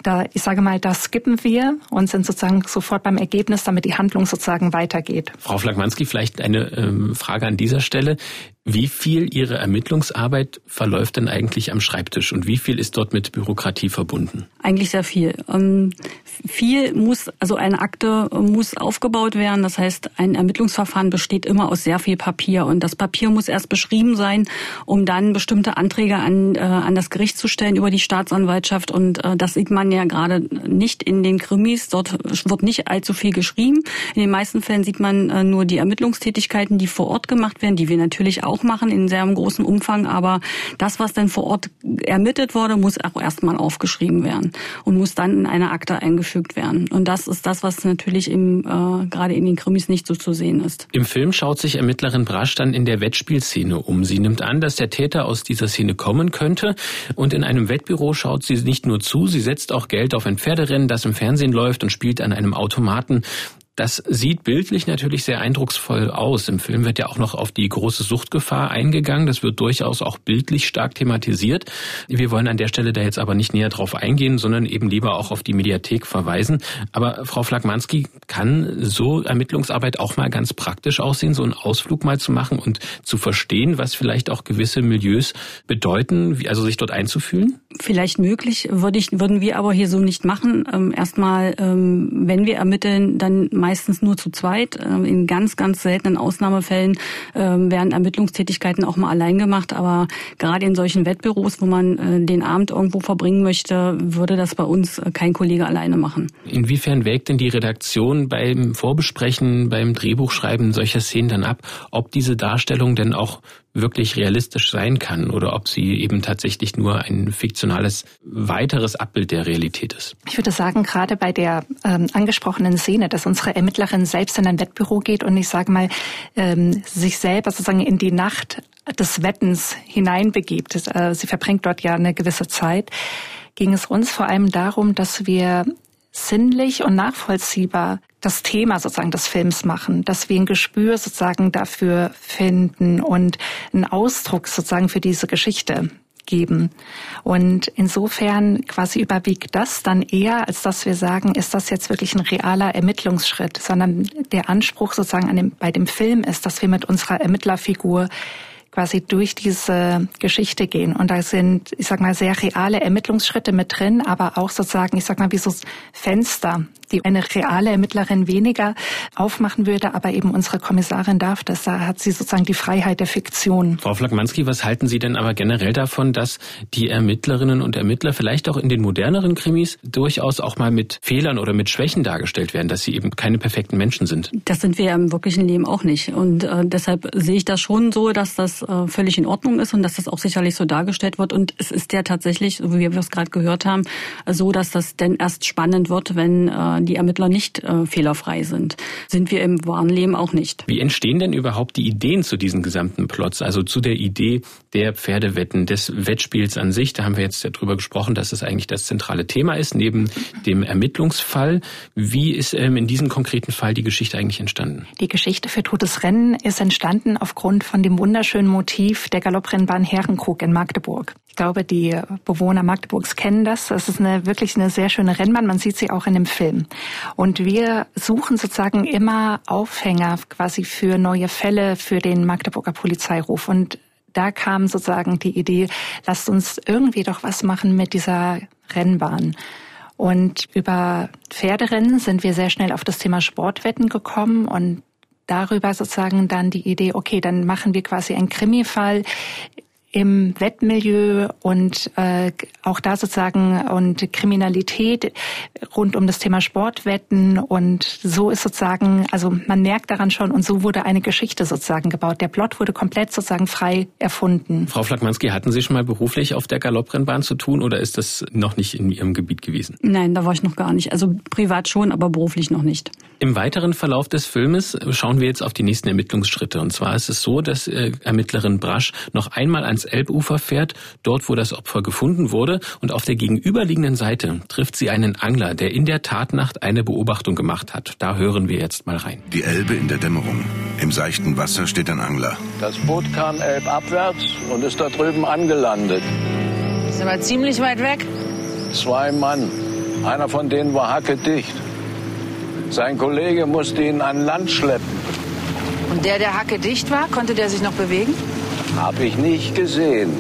da, ich sage mal, da skippen wir und sind sozusagen sofort beim Ergebnis, damit die Handlung sozusagen weitergeht. Frau Flagmanski, vielleicht eine ähm, Frage an dieser Stelle. Wie viel Ihre Ermittlungsarbeit verläuft denn eigentlich am Schreibtisch und wie viel ist dort mit Bürokratie verbunden? Eigentlich sehr viel. Ähm, viel muss, also eine Akte muss aufgebaut werden. Das heißt, ein Ermittlungsverfahren besteht immer aus sehr viel Papier und das Papier muss erst beschrieben sein, um dann bestimmte Anträge an, äh, an das Gericht zu stellen über die Staatsanwaltschaft und äh, das sieht man ja gerade nicht in den Krimis. Dort wird nicht allzu viel geschrieben. In den meisten Fällen sieht man äh, nur die Ermittlungstätigkeiten, die vor Ort gemacht werden, die wir natürlich auch machen in sehr großem Umfang, aber das, was dann vor Ort ermittelt wurde, muss auch erstmal aufgeschrieben werden und muss dann in eine Akte eingefügt werden. Und das ist das, was natürlich im, äh, gerade in den Krimis nicht so zu sehen ist. Im Film schaut sich Ermittlerin Brasch dann in der Wettspielszene um. Sie nimmt an, dass der Täter aus dieser Szene kommen könnte und in einem Wettbüro schaut sie nicht nur zu, sie setzt auch Geld auf ein Pferderennen, das im Fernsehen läuft und spielt an einem Automaten. Das sieht bildlich natürlich sehr eindrucksvoll aus. Im Film wird ja auch noch auf die große Suchtgefahr eingegangen. Das wird durchaus auch bildlich stark thematisiert. Wir wollen an der Stelle da jetzt aber nicht näher drauf eingehen, sondern eben lieber auch auf die Mediathek verweisen. Aber Frau Flagmanski, kann so Ermittlungsarbeit auch mal ganz praktisch aussehen, so einen Ausflug mal zu machen und zu verstehen, was vielleicht auch gewisse Milieus bedeuten, also sich dort einzufühlen? Vielleicht möglich, würde ich, würden wir aber hier so nicht machen. Ähm, erstmal, ähm, wenn wir ermitteln, dann meistens nur zu zweit. Ähm, in ganz, ganz seltenen Ausnahmefällen ähm, werden Ermittlungstätigkeiten auch mal allein gemacht. Aber gerade in solchen Wettbüros, wo man äh, den Abend irgendwo verbringen möchte, würde das bei uns äh, kein Kollege alleine machen. Inwiefern wägt denn die Redaktion beim Vorbesprechen, beim Drehbuchschreiben solcher Szenen dann ab, ob diese Darstellung denn auch wirklich realistisch sein kann oder ob sie eben tatsächlich nur ein fiktionales weiteres Abbild der Realität ist. Ich würde sagen, gerade bei der ähm, angesprochenen Szene, dass unsere Ermittlerin selbst in ein Wettbüro geht und ich sage mal, ähm, sich selber sozusagen in die Nacht des Wettens hineinbegibt. Äh, sie verbringt dort ja eine gewisse Zeit. Ging es uns vor allem darum, dass wir sinnlich und nachvollziehbar das Thema sozusagen des Films machen, dass wir ein Gespür sozusagen dafür finden und einen Ausdruck sozusagen für diese Geschichte geben. Und insofern quasi überwiegt das dann eher, als dass wir sagen, ist das jetzt wirklich ein realer Ermittlungsschritt, sondern der Anspruch sozusagen an dem, bei dem Film ist, dass wir mit unserer Ermittlerfigur quasi durch diese Geschichte gehen. Und da sind, ich sag mal, sehr reale Ermittlungsschritte mit drin, aber auch sozusagen, ich sag mal, wie so Fenster, die eine reale Ermittlerin weniger aufmachen würde, aber eben unsere Kommissarin darf das. Da hat sie sozusagen die Freiheit der Fiktion. Frau Flagmanski, was halten Sie denn aber generell davon, dass die Ermittlerinnen und Ermittler vielleicht auch in den moderneren Krimis durchaus auch mal mit Fehlern oder mit Schwächen dargestellt werden, dass sie eben keine perfekten Menschen sind? Das sind wir ja im wirklichen Leben auch nicht. Und äh, deshalb sehe ich das schon so, dass das äh, völlig in Ordnung ist und dass das auch sicherlich so dargestellt wird. Und es ist ja tatsächlich, so wie wir es gerade gehört haben, so, dass das denn erst spannend wird, wenn äh, die Ermittler nicht äh, fehlerfrei sind. Sind wir im wahren Leben auch nicht. Wie entstehen denn überhaupt die Ideen zu diesen gesamten Plots? Also zu der Idee der Pferdewetten, des Wettspiels an sich. Da haben wir jetzt ja drüber gesprochen, dass es eigentlich das zentrale Thema ist, neben dem Ermittlungsfall. Wie ist ähm, in diesem konkreten Fall die Geschichte eigentlich entstanden? Die Geschichte für Totes Rennen ist entstanden aufgrund von dem wunderschönen Motiv der Galopprennbahn Herrenkrug in Magdeburg. Ich glaube, die Bewohner Magdeburgs kennen das. Das ist eine, wirklich eine sehr schöne Rennbahn. Man sieht sie auch in dem Film. Und wir suchen sozusagen immer Aufhänger quasi für neue Fälle für den Magdeburger Polizeiruf. Und da kam sozusagen die Idee, lasst uns irgendwie doch was machen mit dieser Rennbahn. Und über Pferderennen sind wir sehr schnell auf das Thema Sportwetten gekommen und darüber sozusagen dann die Idee, okay, dann machen wir quasi einen Krimifall im Wettmilieu und äh, auch da sozusagen und Kriminalität rund um das Thema Sportwetten und so ist sozusagen, also man merkt daran schon und so wurde eine Geschichte sozusagen gebaut. Der Plot wurde komplett sozusagen frei erfunden. Frau Flagmanski, hatten Sie schon mal beruflich auf der Galopprennbahn zu tun oder ist das noch nicht in Ihrem Gebiet gewesen? Nein, da war ich noch gar nicht. Also privat schon, aber beruflich noch nicht. Im weiteren Verlauf des Filmes schauen wir jetzt auf die nächsten Ermittlungsschritte. Und zwar ist es so, dass äh, Ermittlerin Brasch noch einmal ans Elbufer fährt, dort wo das Opfer gefunden wurde. Und auf der gegenüberliegenden Seite trifft sie einen Angler, der in der Tatnacht eine Beobachtung gemacht hat. Da hören wir jetzt mal rein. Die Elbe in der Dämmerung. Im seichten Wasser steht ein Angler. Das Boot kam elbabwärts und ist da drüben angelandet. Ist aber ziemlich weit weg. Zwei Mann. Einer von denen war hackedicht. Sein Kollege musste ihn an Land schleppen. Und der, der Hacke dicht war, konnte der sich noch bewegen? Hab ich nicht gesehen.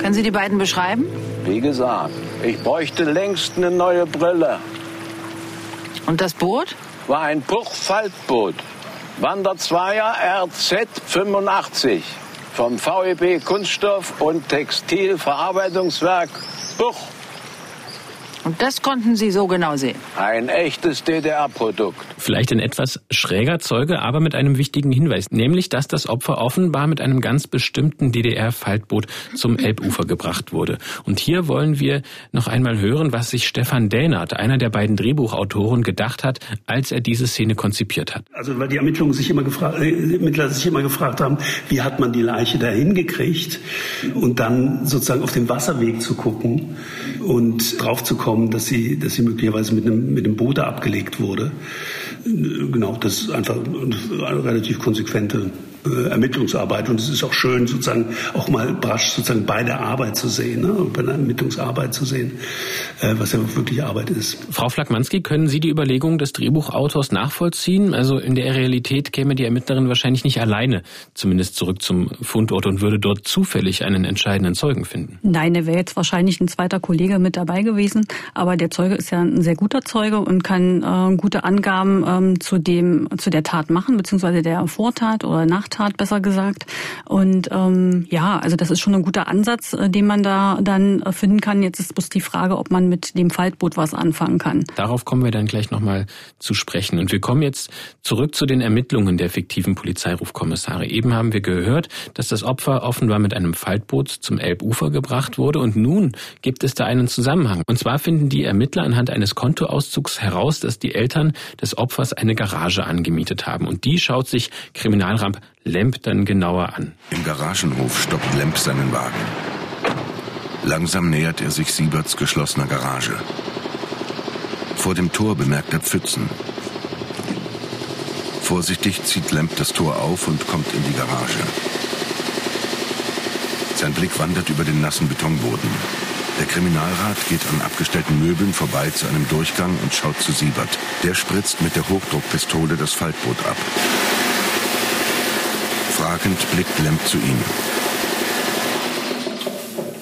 Können Sie die beiden beschreiben? Wie gesagt, ich bräuchte längst eine neue Brille. Und das Boot? War ein Buchfaltboot. Wanderzweier RZ 85 vom VEB Kunststoff und Textilverarbeitungswerk Buch. Und das konnten Sie so genau sehen? Ein echtes DDR-Produkt. Vielleicht ein etwas schräger Zeuge, aber mit einem wichtigen Hinweis, nämlich, dass das Opfer offenbar mit einem ganz bestimmten DDR-Faltboot zum Elbufer gebracht wurde. Und hier wollen wir noch einmal hören, was sich Stefan Dähnert, einer der beiden Drehbuchautoren, gedacht hat, als er diese Szene konzipiert hat. Also weil die Ermittlungen sich immer gefragt, äh, Ermittler sich immer gefragt haben, wie hat man die Leiche dahin gekriegt und dann sozusagen auf den Wasserweg zu gucken und drauf zu kommen, dass sie, dass sie möglicherweise mit einem, mit einem Boot abgelegt wurde. Genau, das ist einfach eine relativ konsequente äh, Ermittlungsarbeit. Und es ist auch schön, sozusagen auch mal brasch sozusagen bei der Arbeit zu sehen, ne? bei der Ermittlungsarbeit zu sehen, äh, was ja wirklich Arbeit ist. Frau Flagmanski, können Sie die Überlegung des Drehbuchautors nachvollziehen? Also in der Realität käme die Ermittlerin wahrscheinlich nicht alleine, zumindest zurück zum Fundort und würde dort zufällig einen entscheidenden Zeugen finden. Nein, er wäre jetzt wahrscheinlich ein zweiter Kollege mit dabei gewesen, aber der Zeuge ist ja ein sehr guter Zeuge und kann äh, gute Angaben ähm, zu dem zu der Tat machen, beziehungsweise der Vortat oder Nachtat Straftat, besser gesagt. Und ähm, ja, also das ist schon ein guter Ansatz, äh, den man da dann äh, finden kann. Jetzt ist bloß die Frage, ob man mit dem Faltboot was anfangen kann. Darauf kommen wir dann gleich nochmal zu sprechen. Und wir kommen jetzt zurück zu den Ermittlungen der fiktiven Polizeirufkommissare. Eben haben wir gehört, dass das Opfer offenbar mit einem Faltboot zum Elbufer gebracht wurde. Und nun gibt es da einen Zusammenhang. Und zwar finden die Ermittler anhand eines Kontoauszugs heraus, dass die Eltern des Opfers eine Garage angemietet haben. Und die schaut sich Kriminalramp Lemp dann genauer an. Im Garagenhof stoppt Lemp seinen Wagen. Langsam nähert er sich Sieberts geschlossener Garage. Vor dem Tor bemerkt er Pfützen. Vorsichtig zieht Lemp das Tor auf und kommt in die Garage. Sein Blick wandert über den nassen Betonboden. Der Kriminalrat geht an abgestellten Möbeln vorbei zu einem Durchgang und schaut zu Siebert. Der spritzt mit der Hochdruckpistole das Faltboot ab. Fragend blickt Lemp zu ihm.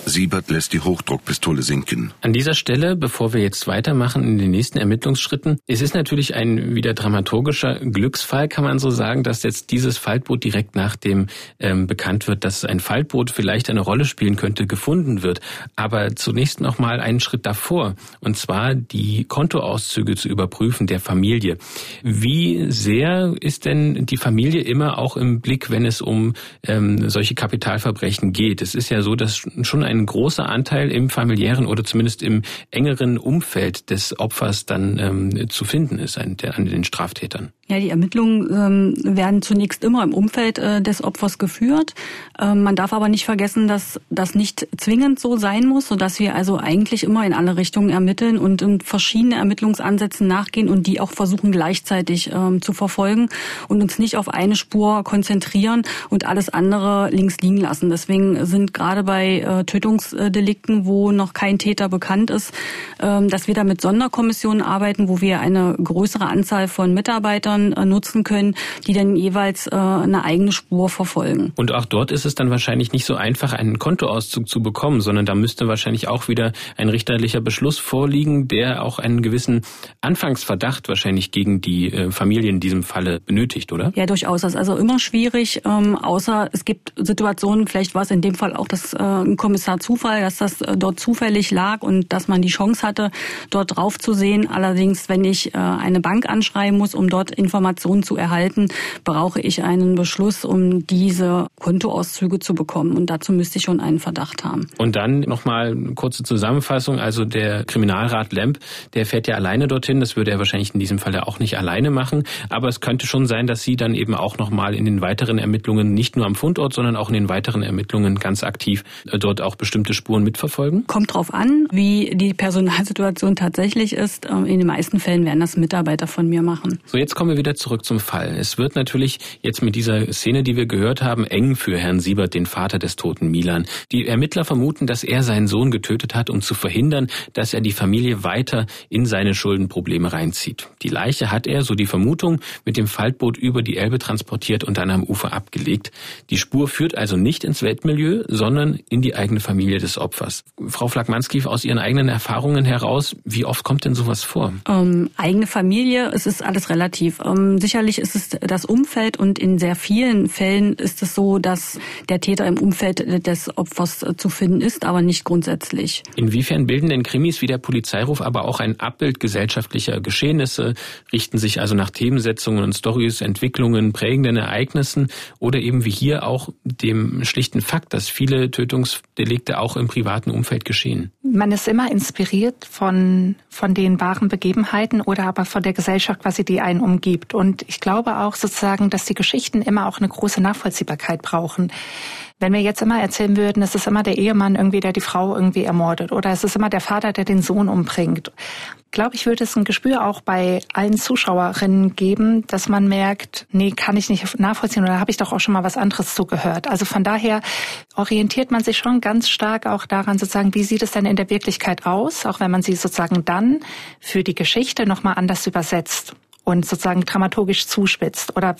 Siebert lässt die Hochdruckpistole sinken. An dieser Stelle, bevor wir jetzt weitermachen in den nächsten Ermittlungsschritten, es ist natürlich ein wieder dramaturgischer Glücksfall, kann man so sagen, dass jetzt dieses Faltboot direkt nach dem ähm, bekannt wird, dass ein Faltboot vielleicht eine Rolle spielen könnte, gefunden wird. Aber zunächst noch mal einen Schritt davor, und zwar die Kontoauszüge zu überprüfen der Familie. Wie sehr ist denn die Familie immer auch im Blick, wenn es um ähm, solche Kapitalverbrechen geht? Es ist ja so, dass schon ein ein großer Anteil im familiären oder zumindest im engeren Umfeld des Opfers dann ähm, zu finden ist an, an den Straftätern. Ja, die Ermittlungen ähm, werden zunächst immer im Umfeld äh, des Opfers geführt. Ähm, man darf aber nicht vergessen, dass das nicht zwingend so sein muss, sodass wir also eigentlich immer in alle Richtungen ermitteln und in verschiedene Ermittlungsansätzen nachgehen und die auch versuchen gleichzeitig ähm, zu verfolgen und uns nicht auf eine Spur konzentrieren und alles andere links liegen lassen. Deswegen sind gerade bei äh, Tötungsdelikten, wo noch kein Täter bekannt ist, ähm, dass wir da mit Sonderkommissionen arbeiten, wo wir eine größere Anzahl von Mitarbeitern äh, nutzen können, die dann jeweils äh, eine eigene Spur verfolgen. Und auch dort ist es dann wahrscheinlich nicht so einfach, einen Kontoauszug zu bekommen, sondern da müsste wahrscheinlich auch wieder ein richterlicher Beschluss vorliegen, der auch einen gewissen Anfangsverdacht wahrscheinlich gegen die äh, Familie in diesem Falle benötigt, oder? Ja, durchaus. Das ist also immer schwierig, ähm, außer es gibt Situationen, vielleicht war es in dem Fall auch das äh, Kommissar Zufall, dass das äh, dort zufällig lag und dass man die Chance hatte, dort drauf zu sehen. Allerdings, wenn ich äh, eine Bank anschreiben muss, um dort in Informationen zu erhalten, brauche ich einen Beschluss, um diese Kontoauszüge zu bekommen. Und dazu müsste ich schon einen Verdacht haben. Und dann nochmal eine kurze Zusammenfassung. Also der Kriminalrat Lemp, der fährt ja alleine dorthin. Das würde er wahrscheinlich in diesem Fall ja auch nicht alleine machen. Aber es könnte schon sein, dass Sie dann eben auch nochmal in den weiteren Ermittlungen, nicht nur am Fundort, sondern auch in den weiteren Ermittlungen ganz aktiv äh, dort auch bestimmte Spuren mitverfolgen? Kommt drauf an, wie die Personalsituation tatsächlich ist. Ähm, in den meisten Fällen werden das Mitarbeiter von mir machen. So, jetzt kommen wir wieder zurück zum Fall. Es wird natürlich jetzt mit dieser Szene, die wir gehört haben, eng für Herrn Siebert, den Vater des toten Milan. Die Ermittler vermuten, dass er seinen Sohn getötet hat, um zu verhindern, dass er die Familie weiter in seine Schuldenprobleme reinzieht. Die Leiche hat er, so die Vermutung, mit dem Faltboot über die Elbe transportiert und dann am Ufer abgelegt. Die Spur führt also nicht ins Weltmilieu, sondern in die eigene Familie des Opfers. Frau Flagmanski, aus Ihren eigenen Erfahrungen heraus, wie oft kommt denn sowas vor? Ähm, eigene Familie, es ist alles relativ. Ähm, sicherlich ist es das Umfeld und in sehr vielen Fällen ist es so, dass der Täter im Umfeld des Opfers zu finden ist, aber nicht grundsätzlich. Inwiefern bilden denn Krimis wie der Polizeiruf aber auch ein Abbild gesellschaftlicher Geschehnisse, richten sich also nach Themensetzungen und Stories, Entwicklungen, prägenden Ereignissen oder eben wie hier auch dem schlichten Fakt, dass viele Tötungsdelikte auch im privaten Umfeld geschehen? Man ist immer inspiriert von, von den wahren Begebenheiten oder aber von der Gesellschaft quasi, die einen umgibt gibt. Und ich glaube auch sozusagen, dass die Geschichten immer auch eine große Nachvollziehbarkeit brauchen. Wenn wir jetzt immer erzählen würden, es ist immer der Ehemann irgendwie, der die Frau irgendwie ermordet oder es ist immer der Vater, der den Sohn umbringt, glaube ich, würde es ein Gespür auch bei allen Zuschauerinnen geben, dass man merkt, nee, kann ich nicht nachvollziehen oder habe ich doch auch schon mal was anderes zugehört. Also von daher orientiert man sich schon ganz stark auch daran, sozusagen, wie sieht es denn in der Wirklichkeit aus, auch wenn man sie sozusagen dann für die Geschichte nochmal anders übersetzt und sozusagen dramaturgisch zuspitzt. Oder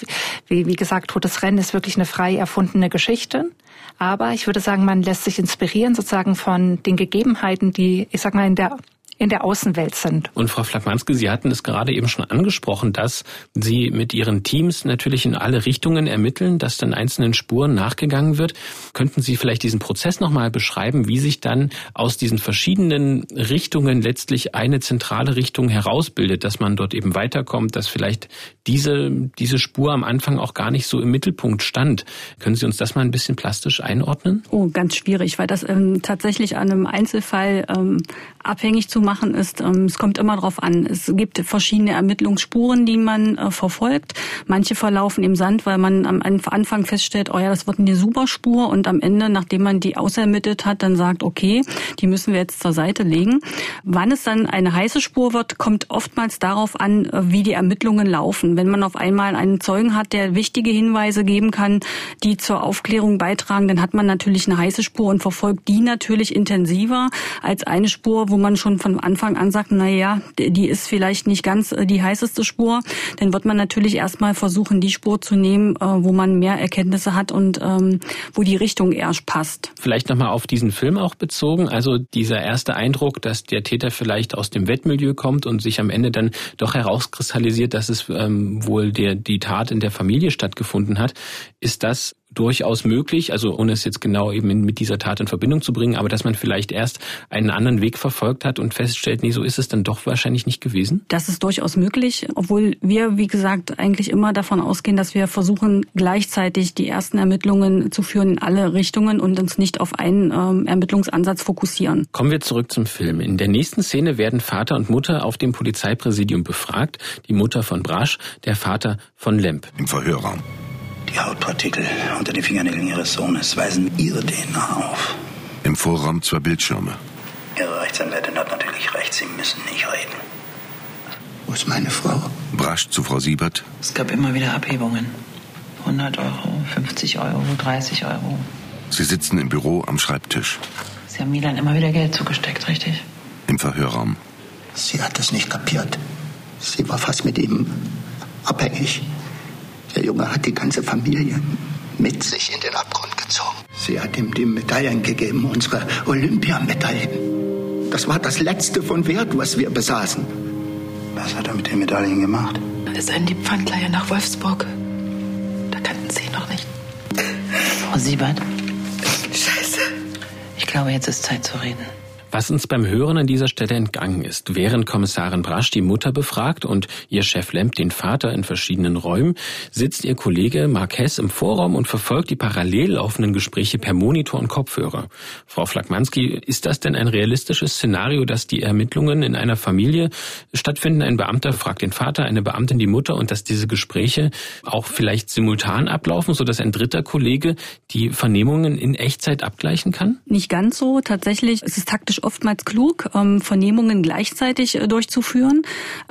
wie, wie gesagt, Totes Rennen ist wirklich eine frei erfundene Geschichte. Aber ich würde sagen, man lässt sich inspirieren sozusagen von den Gegebenheiten, die, ich sag mal, in der in der Außenwelt sind. Und Frau Flagmanske, Sie hatten es gerade eben schon angesprochen, dass Sie mit Ihren Teams natürlich in alle Richtungen ermitteln, dass dann einzelnen Spuren nachgegangen wird. Könnten Sie vielleicht diesen Prozess nochmal beschreiben, wie sich dann aus diesen verschiedenen Richtungen letztlich eine zentrale Richtung herausbildet, dass man dort eben weiterkommt, dass vielleicht diese, diese Spur am Anfang auch gar nicht so im Mittelpunkt stand. Können Sie uns das mal ein bisschen plastisch einordnen? Oh, ganz schwierig, weil das ähm, tatsächlich an einem Einzelfall ähm, abhängig zu machen ist, ähm, es kommt immer darauf an. Es gibt verschiedene Ermittlungsspuren, die man äh, verfolgt. Manche verlaufen im Sand, weil man am Anfang feststellt, oh ja, das wird eine super Spur und am Ende, nachdem man die ausermittelt hat, dann sagt, okay, die müssen wir jetzt zur Seite legen. Wann es dann eine heiße Spur wird, kommt oftmals darauf an, äh, wie die Ermittlungen laufen. Wenn man auf einmal einen Zeugen hat, der wichtige Hinweise geben kann, die zur Aufklärung beitragen, dann hat man natürlich eine heiße Spur und verfolgt die natürlich intensiver als eine Spur, wo man schon von Anfang an sagt, na die ist vielleicht nicht ganz äh, die heißeste Spur, dann wird man natürlich erstmal versuchen, die Spur zu nehmen, äh, wo man mehr Erkenntnisse hat und ähm, wo die Richtung eher passt. Vielleicht nochmal auf diesen Film auch bezogen. Also dieser erste Eindruck, dass der Täter vielleicht aus dem Wettmilieu kommt und sich am Ende dann doch herauskristallisiert, dass es ähm, wohl der, die Tat in der Familie stattgefunden hat. Ist das durchaus möglich, also ohne es jetzt genau eben mit dieser Tat in Verbindung zu bringen, aber dass man vielleicht erst einen anderen Weg verfolgt hat und feststellt, nee, so ist es dann doch wahrscheinlich nicht gewesen? Das ist durchaus möglich, obwohl wir, wie gesagt, eigentlich immer davon ausgehen, dass wir versuchen, gleichzeitig die ersten Ermittlungen zu führen in alle Richtungen und uns nicht auf einen ähm, Ermittlungsansatz fokussieren. Kommen wir zurück zum Film. In der nächsten Szene werden Vater und Mutter auf dem Polizeipräsidium befragt. Die Mutter von Brasch, der Vater von Lemp. Im Verhörraum. Die Hautpartikel unter den Fingernägeln Ihres Sohnes weisen Ihre DNA auf. Im Vorraum zwei Bildschirme. Ihre Rechtsanwältin hat natürlich recht, Sie müssen nicht reden. Wo ist meine Frau? Brasch zu Frau Siebert. Es gab immer wieder Abhebungen. 100 Euro, 50 Euro, 30 Euro. Sie sitzen im Büro am Schreibtisch. Sie haben Milan immer wieder Geld zugesteckt, richtig? Im Verhörraum. Sie hat es nicht kapiert. Sie war fast mit ihm abhängig. Der Junge hat die ganze Familie mit sich in den Abgrund gezogen. Sie hat ihm die Medaillen gegeben, unsere Olympiamedaillen. Das war das letzte von Wert, was wir besaßen. Was hat er mit den Medaillen gemacht? Er ist ein Pfandleiher nach Wolfsburg. Da kannten Sie ihn noch nicht. Frau Siebert? Scheiße. Ich glaube, jetzt ist Zeit zu reden. Was uns beim Hören an dieser Stelle entgangen ist, während Kommissarin Brasch die Mutter befragt und ihr Chef Lemp den Vater in verschiedenen Räumen, sitzt ihr Kollege Marquez im Vorraum und verfolgt die parallel laufenden Gespräche per Monitor und Kopfhörer. Frau Flagmanski, ist das denn ein realistisches Szenario, dass die Ermittlungen in einer Familie stattfinden? Ein Beamter fragt den Vater, eine Beamtin die Mutter und dass diese Gespräche auch vielleicht simultan ablaufen, sodass ein dritter Kollege die Vernehmungen in Echtzeit abgleichen kann? Nicht ganz so. Tatsächlich ist es taktisch oftmals klug, ähm, Vernehmungen gleichzeitig äh, durchzuführen.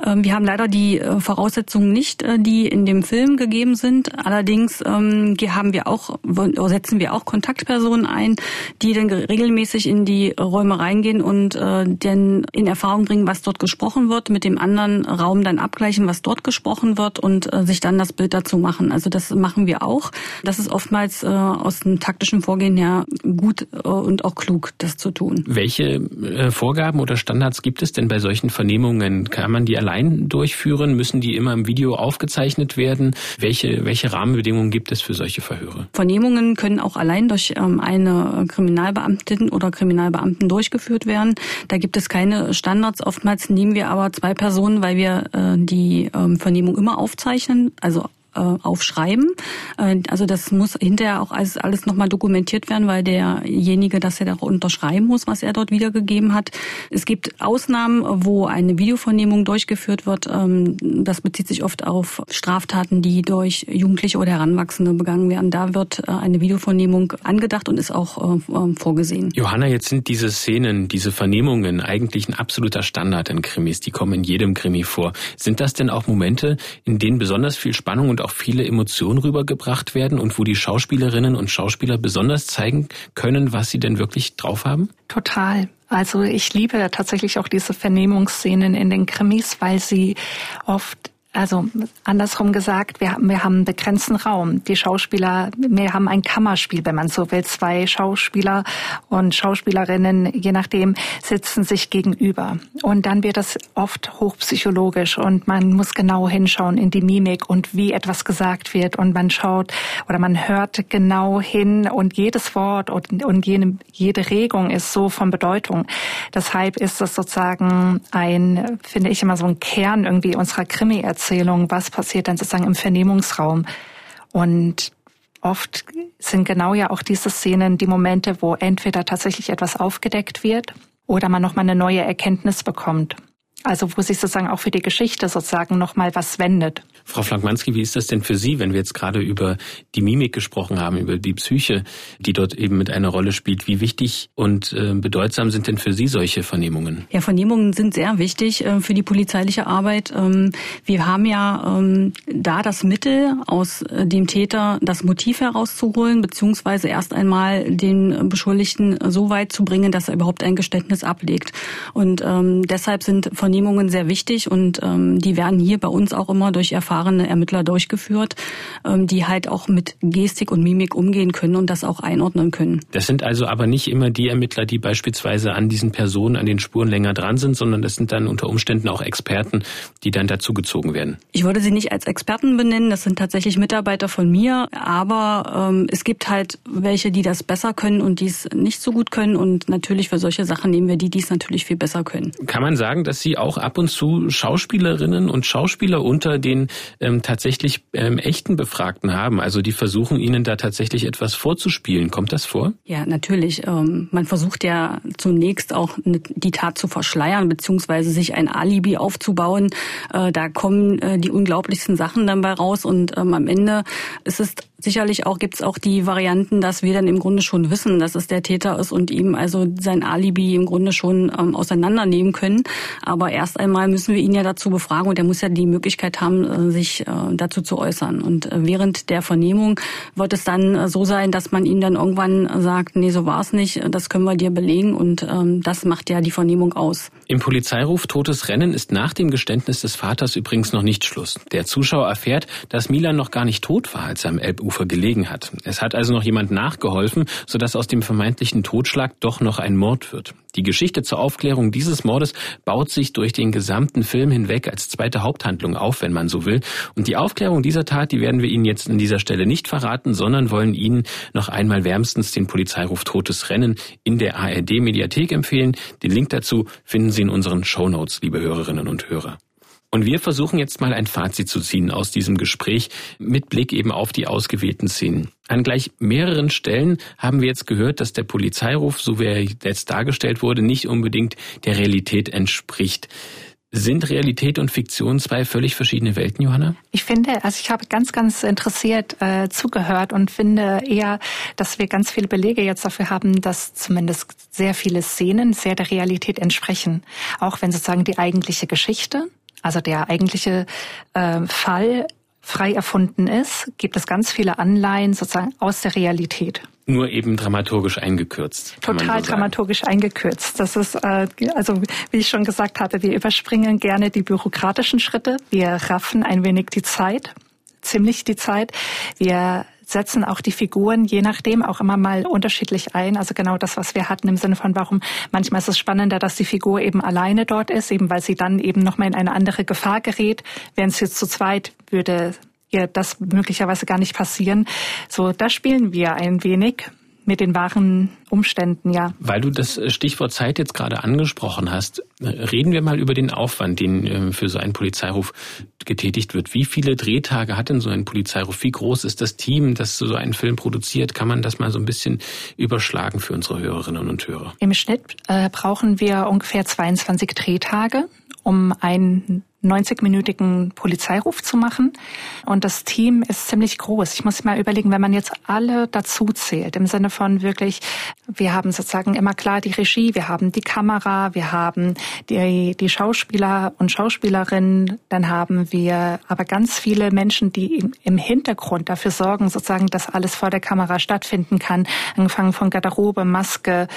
Ähm, wir haben leider die äh, Voraussetzungen nicht, äh, die in dem Film gegeben sind. Allerdings ähm, haben wir auch, setzen wir auch Kontaktpersonen ein, die dann regelmäßig in die Räume reingehen und dann in Erfahrung bringen, was dort gesprochen wird, mit dem anderen Raum dann abgleichen, was dort gesprochen wird und sich dann das Bild dazu machen. Also das machen wir auch. Das ist oftmals aus dem taktischen Vorgehen her gut und auch klug, das zu tun. Welche äh, Vorgaben oder Standards gibt es denn bei solchen Vernehmungen? Kann man die allein durchführen? Müssen die immer im Video aufgezeichnet werden? Welche, welche Rahmenbedingungen gibt es für solche Verhöre? Vernehmungen können auch allein durch ähm, eine Kriminalbeamtin oder Kriminalbeamten durchgeführt werden. Da gibt es keine Standards. Oftmals nehmen wir aber zwei Personen, weil wir äh, die ähm, Vernehmung immer aufzeichnen, also äh, aufschreiben. Äh, also das muss hinterher auch alles, alles nochmal dokumentiert werden, weil derjenige das ja auch unterschreiben muss, was er dort wiedergegeben hat. Es gibt Ausnahmen, wo eine Videovernehmung durchgeführt wird. Ähm, das bezieht sich oft auf Straftaten, die durch Jugendliche oder Heranwachsende begangen werden. Da wird äh, eine Videovernehmung angedacht und ist auch vorgesehen. Johanna, jetzt sind diese Szenen, diese Vernehmungen eigentlich ein absoluter Standard in Krimis. Die kommen in jedem Krimi vor. Sind das denn auch Momente, in denen besonders viel Spannung und auch viele Emotionen rübergebracht werden und wo die Schauspielerinnen und Schauspieler besonders zeigen können, was sie denn wirklich drauf haben? Total. Also ich liebe tatsächlich auch diese Vernehmungsszenen in den Krimis, weil sie oft also andersrum gesagt, wir haben, wir haben einen begrenzten Raum. Die Schauspieler, wir haben ein Kammerspiel, wenn man so will. Zwei Schauspieler und Schauspielerinnen, je nachdem, sitzen sich gegenüber. Und dann wird das oft hochpsychologisch und man muss genau hinschauen in die Mimik und wie etwas gesagt wird. Und man schaut oder man hört genau hin und jedes Wort und, und jede, jede Regung ist so von Bedeutung. Deshalb ist das sozusagen ein, finde ich immer so ein Kern irgendwie unserer Krimi-Erzählung Erzählung, was passiert dann sozusagen im Vernehmungsraum. Und oft sind genau ja auch diese Szenen die Momente, wo entweder tatsächlich etwas aufgedeckt wird oder man nochmal eine neue Erkenntnis bekommt. Also wo sich sozusagen auch für die Geschichte sozusagen nochmal was wendet. Frau Flankmanski, wie ist das denn für Sie, wenn wir jetzt gerade über die Mimik gesprochen haben, über die Psyche, die dort eben mit einer Rolle spielt? Wie wichtig und äh, bedeutsam sind denn für Sie solche Vernehmungen? Ja, Vernehmungen sind sehr wichtig äh, für die polizeiliche Arbeit. Ähm, wir haben ja ähm, da das Mittel, aus äh, dem Täter das Motiv herauszuholen, beziehungsweise erst einmal den Beschuldigten so weit zu bringen, dass er überhaupt ein Geständnis ablegt. Und ähm, deshalb sind Vernehmungen sehr wichtig und die werden hier bei uns auch immer durch Erfahrung erfahrene Ermittler durchgeführt, ähm, die halt auch mit Gestik und Mimik umgehen können und das auch einordnen können. Das sind also aber nicht immer die Ermittler, die beispielsweise an diesen Personen, an den Spuren länger dran sind, sondern das sind dann unter Umständen auch Experten, die dann dazu gezogen werden. Ich würde sie nicht als Experten benennen, das sind tatsächlich Mitarbeiter von mir, aber ähm, es gibt halt welche, die das besser können und die es nicht so gut können und natürlich für solche Sachen nehmen wir die, die es natürlich viel besser können. Kann man sagen, dass Sie auch ab und zu Schauspielerinnen und Schauspieler unter den ähm, tatsächlich ähm, echten Befragten haben. Also die versuchen ihnen da tatsächlich etwas vorzuspielen. Kommt das vor? Ja, natürlich. Ähm, man versucht ja zunächst auch die Tat zu verschleiern, beziehungsweise sich ein Alibi aufzubauen. Äh, da kommen äh, die unglaublichsten Sachen dann bei raus und ähm, am Ende ist es Sicherlich auch gibt's auch die Varianten, dass wir dann im Grunde schon wissen, dass es der Täter ist und ihm also sein Alibi im Grunde schon ähm, auseinandernehmen können. Aber erst einmal müssen wir ihn ja dazu befragen und er muss ja die Möglichkeit haben, äh, sich äh, dazu zu äußern. Und äh, während der Vernehmung wird es dann äh, so sein, dass man ihn dann irgendwann sagt, nee, so war's nicht, das können wir dir belegen und ähm, das macht ja die Vernehmung aus. Im Polizeiruf Totes Rennen ist nach dem Geständnis des Vaters übrigens noch nicht Schluss. Der Zuschauer erfährt, dass Milan noch gar nicht tot war, als er am Elbufer Ufer gelegen hat. Es hat also noch jemand nachgeholfen, sodass aus dem vermeintlichen Totschlag doch noch ein Mord wird. Die Geschichte zur Aufklärung dieses Mordes baut sich durch den gesamten Film hinweg als zweite Haupthandlung auf, wenn man so will. Und die Aufklärung dieser Tat, die werden wir Ihnen jetzt an dieser Stelle nicht verraten, sondern wollen Ihnen noch einmal wärmstens den Polizeiruf Totes Rennen in der ARD Mediathek empfehlen. Den Link dazu finden Sie in unseren Show liebe Hörerinnen und Hörer. Und wir versuchen jetzt mal ein Fazit zu ziehen aus diesem Gespräch mit Blick eben auf die ausgewählten Szenen. An gleich mehreren Stellen haben wir jetzt gehört, dass der Polizeiruf, so wie er jetzt dargestellt wurde, nicht unbedingt der Realität entspricht. Sind Realität und Fiktion zwei völlig verschiedene Welten, Johanna? Ich finde, also ich habe ganz, ganz interessiert äh, zugehört und finde eher, dass wir ganz viele Belege jetzt dafür haben, dass zumindest sehr viele Szenen sehr der Realität entsprechen. Auch wenn sozusagen die eigentliche Geschichte also der eigentliche äh, Fall frei erfunden ist, gibt es ganz viele Anleihen sozusagen aus der Realität. Nur eben dramaturgisch eingekürzt. Total so dramaturgisch eingekürzt. Das ist, äh, also wie ich schon gesagt habe, wir überspringen gerne die bürokratischen Schritte. Wir raffen ein wenig die Zeit, ziemlich die Zeit. Wir setzen auch die Figuren je nachdem auch immer mal unterschiedlich ein. Also genau das, was wir hatten im Sinne von, warum manchmal ist es spannender, dass die Figur eben alleine dort ist, eben weil sie dann eben nochmal in eine andere Gefahr gerät. Wären es jetzt zu zweit, würde ihr das möglicherweise gar nicht passieren. So, da spielen wir ein wenig mit den wahren Umständen, ja. Weil du das Stichwort Zeit jetzt gerade angesprochen hast, reden wir mal über den Aufwand, den ähm, für so einen Polizeiruf getätigt wird. Wie viele Drehtage hat denn so ein Polizeiruf? Wie groß ist das Team, das so einen Film produziert? Kann man das mal so ein bisschen überschlagen für unsere Hörerinnen und Hörer? Im Schnitt äh, brauchen wir ungefähr 22 Drehtage, um einen 90-minütigen Polizeiruf zu machen. Und das Team ist ziemlich groß. Ich muss mal überlegen, wenn man jetzt alle dazu zählt, im Sinne von wirklich, wir haben sozusagen immer klar die Regie, wir haben die Kamera, wir haben die, die Schauspieler und Schauspielerinnen, dann haben wir aber ganz viele Menschen, die im Hintergrund dafür sorgen, sozusagen, dass alles vor der Kamera stattfinden kann, angefangen von Garderobe, Maske,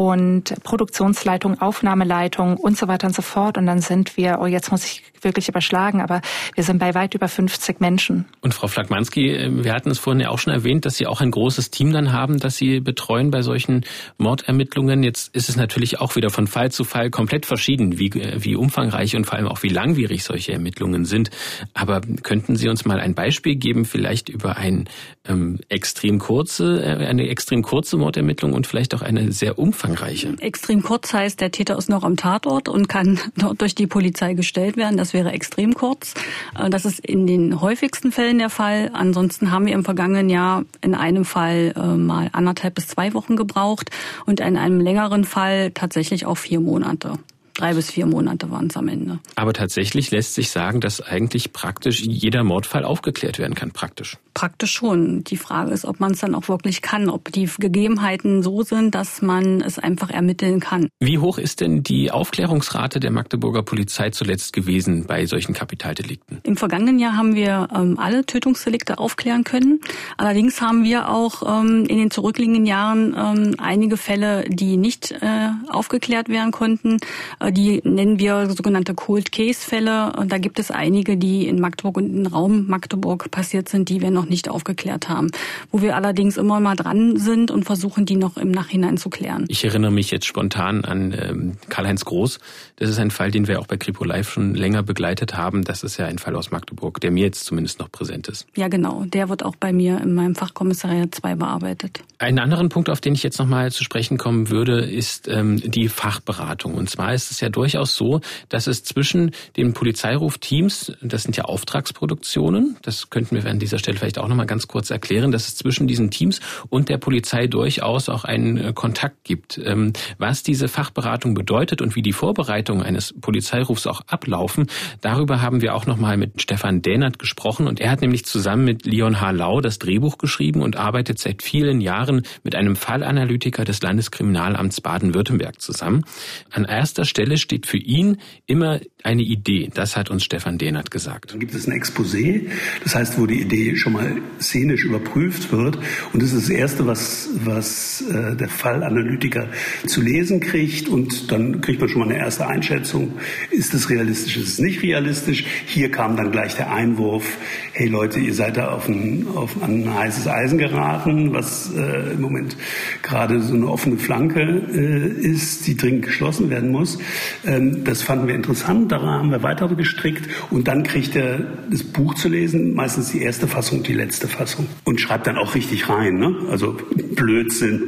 und Produktionsleitung, Aufnahmeleitung und so weiter und so fort. Und dann sind wir, oh, jetzt muss ich wirklich überschlagen, aber wir sind bei weit über 50 Menschen. Und Frau Flagmanski, äh, wir hatten es vorhin ja auch schon erwähnt, dass Sie auch ein großes Team dann haben, das Sie betreuen bei solchen Mordermittlungen. Jetzt ist es natürlich auch wieder von Fall zu Fall komplett verschieden, wie, äh, wie umfangreich und vor allem auch wie langwierig solche Ermittlungen sind. Aber könnten Sie uns mal ein Beispiel geben, vielleicht über ein ähm, extrem kurze, äh, eine extrem kurze Mordermittlung und vielleicht auch eine sehr umfangreiche umfangreiche. Extrem kurz heißt, der Täter ist noch am Tatort und kann dort durch die Polizei gestellt werden. Das wäre extrem kurz. Äh, das ist in den häufigsten Fällen der Fall. Ansonsten haben wir im vergangenen Jahr in einem Fall äh, mal anderthalb bis zwei Wochen gebraucht und in einem längeren Fall tatsächlich auch vier Monate. Drei bis vier Monate waren es am Ende. Aber tatsächlich lässt sich sagen, dass eigentlich praktisch jeder Mordfall aufgeklärt werden kann, praktisch. Praktisch schon. Die Frage ist, ob man es dann auch wirklich kann, ob die Gegebenheiten so sind, dass man es einfach ermitteln kann. Wie hoch ist denn die Aufklärungsrate der Magdeburger Polizei zuletzt gewesen bei solchen Kapitaldelikten? Im vergangenen Jahr haben wir ähm, alle Tötungsdelikte aufklären können. Allerdings haben wir auch ähm, in den zurückliegenden Jahren ähm, einige Fälle, die nicht äh, aufgeklärt werden konnten. Äh, die nennen wir sogenannte Cold Case Fälle. Und da gibt es einige, die in Magdeburg und im Raum Magdeburg passiert sind, die wir noch nicht aufgeklärt haben. Wo wir allerdings immer mal dran sind und versuchen, die noch im Nachhinein zu klären. Ich erinnere mich jetzt spontan an ähm, Karl-Heinz Groß. Das ist ein Fall, den wir auch bei Kripo Live schon länger begleitet haben. Das ist ja ein Fall aus Magdeburg, der mir jetzt zumindest noch präsent ist. Ja, genau. Der wird auch bei mir in meinem Fachkommissariat 2 bearbeitet. Einen anderen Punkt, auf den ich jetzt nochmal zu sprechen kommen würde, ist ähm, die Fachberatung. Und zwar ist es ja durchaus so, dass es zwischen den Polizeirufteams, das sind ja Auftragsproduktionen, das könnten wir an dieser Stelle vielleicht auch nochmal ganz kurz erklären, dass es zwischen diesen Teams und der Polizei durchaus auch einen äh, Kontakt gibt. Ähm, was diese Fachberatung bedeutet und wie die Vorbereitungen eines Polizeirufs auch ablaufen, darüber haben wir auch nochmal mit Stefan Dähnert gesprochen. Und er hat nämlich zusammen mit Leon H. Lau das Drehbuch geschrieben und arbeitet seit vielen Jahren mit einem Fallanalytiker des Landeskriminalamts Baden-Württemberg zusammen. An erster Stelle steht für ihn immer eine Idee. Das hat uns Stefan Dehnert gesagt. Dann gibt es ein Exposé, das heißt, wo die Idee schon mal szenisch überprüft wird. Und das ist das Erste, was, was äh, der Fallanalytiker zu lesen kriegt. Und dann kriegt man schon mal eine erste Einschätzung. Ist es realistisch, ist es nicht realistisch? Hier kam dann gleich der Einwurf, hey Leute, ihr seid da auf ein, auf ein heißes Eisen geraten, was äh, im Moment gerade so eine offene Flanke äh, ist, die dringend geschlossen werden muss. Ähm, das fanden wir interessant daran haben wir weiter gestrickt und dann kriegt er das Buch zu lesen, meistens die erste Fassung die letzte Fassung und schreibt dann auch richtig rein, ne? Also Blödsinn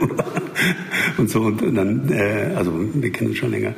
und so und dann, äh, also wir kennen uns schon länger.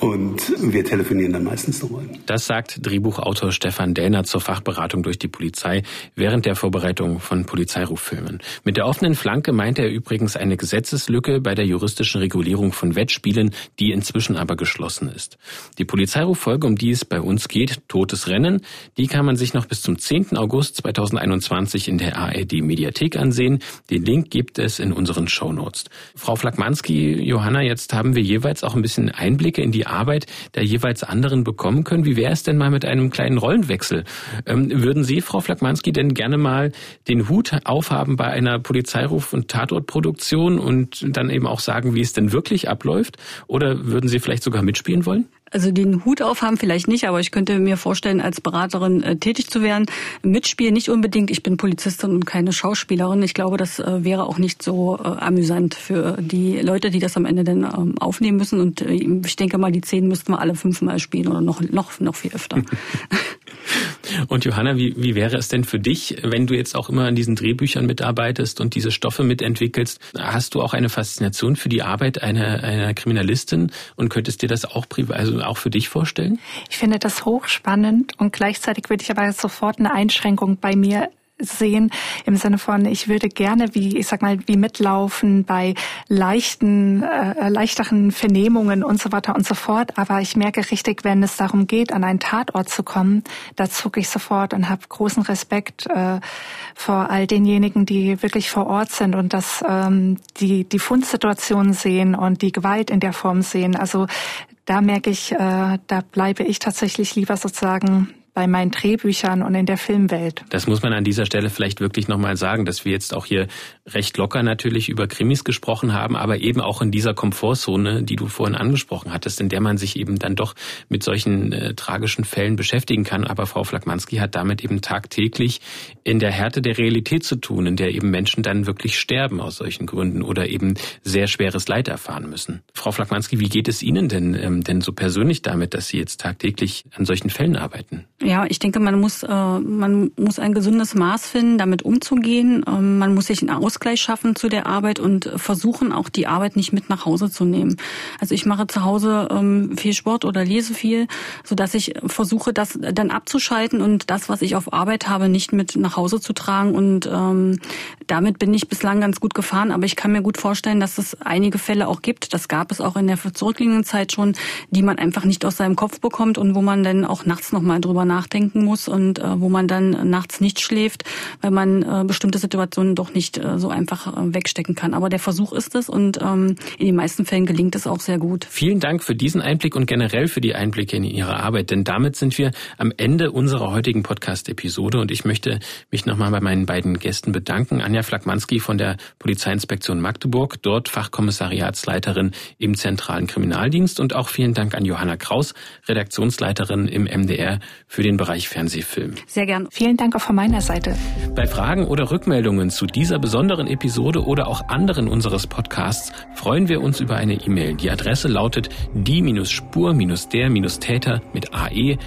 Und wir telefonieren dann meistens nochmal. Das sagt Drehbuchautor Stefan Dellner zur Fachberatung durch die Polizei während der Vorbereitung von Polizeiruffilmen. Mit der offenen Flanke meint er übrigens eine Gesetzeslücke bei der juristischen Regulierung von Wettspielen, die inzwischen aber geschlossen ist. Die Polizeiruffolge, um die es bei uns geht, Totes Rennen, die kann man sich noch bis zum 10. August 2021 in der ARD Mediathek ansehen. Den Link gibt es in unseren Shownotes. Frau Flakmanski, Johanna, jetzt haben wir jeweils auch ein bisschen Einblicke in die Arbeit der jeweils anderen bekommen können. Wie wäre es denn mal mit einem kleinen Rollenwechsel? Ähm, würden Sie, Frau Flakmanski, denn gerne mal den Hut aufhaben bei einer Polizeiruf- und Tatortproduktion und dann eben auch sagen, wie es denn wirklich abläuft? Oder würden Sie vielleicht sogar mitspielen wollen? Also den Hut aufhaben vielleicht nicht, aber ich könnte mir vorstellen, als Beraterin äh, tätig zu werden. Mitspielen nicht unbedingt. Ich bin Polizistin und keine Schauspielerin. Ich glaube, das äh, wäre auch nicht so äh, amüsant für die Leute, die das am Ende dann ähm, aufnehmen müssen. Und äh, ich denke mal, die zehn müssten wir alle fünfmal spielen oder noch noch noch viel öfter. Und Johanna, wie, wie wäre es denn für dich, wenn du jetzt auch immer an diesen Drehbüchern mitarbeitest und diese Stoffe mitentwickelst? Hast du auch eine Faszination für die Arbeit einer, einer Kriminalistin und könntest dir das auch privat, also auch für dich vorstellen? Ich finde das hochspannend und gleichzeitig würde ich aber sofort eine Einschränkung bei mir sehen im Sinne von, ich würde gerne wie, ich sag mal, wie mitlaufen bei leichten, äh, leichteren Vernehmungen und so weiter und so fort. Aber ich merke richtig, wenn es darum geht, an einen Tatort zu kommen, da zucke ich sofort und habe großen Respekt äh, vor all denjenigen, die wirklich vor Ort sind und das ähm, die die Fundsituation sehen und die Gewalt in der Form sehen. Also da merke ich, äh, da bleibe ich tatsächlich lieber sozusagen bei meinen Drehbüchern und in der Filmwelt. Das muss man an dieser Stelle vielleicht wirklich nochmal sagen, dass wir jetzt auch hier recht locker natürlich über Krimis gesprochen haben, aber eben auch in dieser Komfortzone, die du vorhin angesprochen hattest, in der man sich eben dann doch mit solchen äh, tragischen Fällen beschäftigen kann. Aber Frau Flagmanski hat damit eben tagtäglich in der Härte der Realität zu tun, in der eben Menschen dann wirklich sterben aus solchen Gründen oder eben sehr schweres Leid erfahren müssen. Frau Flagmanski, wie geht es Ihnen denn, ähm, denn so persönlich damit, dass Sie jetzt tagtäglich an solchen Fällen arbeiten? Ja, ich denke, man muss, äh, man muss ein gesundes Maß finden, damit umzugehen. Ähm, man muss sich einen Ausgleich schaffen zu der Arbeit und versuchen, auch die Arbeit nicht mit nach Hause zu nehmen. Also ich mache zu Hause ähm, viel Sport oder lese viel, so dass ich versuche, das dann abzuschalten und das, was ich auf Arbeit habe, nicht mit nach Hause zu tragen. Und ähm, damit bin ich bislang ganz gut gefahren. Aber ich kann mir gut vorstellen, dass es einige Fälle auch gibt. Das gab es auch in der zurückliegenden Zeit schon, die man einfach nicht aus seinem Kopf bekommt und wo man dann auch nachts nochmal drüber nachdenken muss und äh, wo man dann nachts nicht schläft, weil man äh, bestimmte Situationen doch nicht äh, so einfach äh, wegstecken kann. Aber der Versuch ist es und ähm, in den meisten Fällen gelingt es auch sehr gut. Vielen Dank für diesen Einblick und generell für die Einblicke in Ihre Arbeit, denn damit sind wir am Ende unserer heutigen Podcast-Episode und ich möchte mich nochmal bei meinen beiden Gästen bedanken. Anja Flagmanski von der Polizeiinspektion Magdeburg, dort Fachkommissariatsleiterin im zentralen Kriminaldienst und auch vielen Dank an Johanna Kraus, Redaktionsleiterin im MDR für den Bereich Fernsehfilm. Sehr gern. Vielen Dank auch von meiner Seite. Bei Fragen oder Rückmeldungen zu dieser besonderen Episode oder auch anderen unseres Podcasts freuen wir uns über eine E-Mail. Die Adresse lautet die-spur-der-täter mit ae.mdr.de.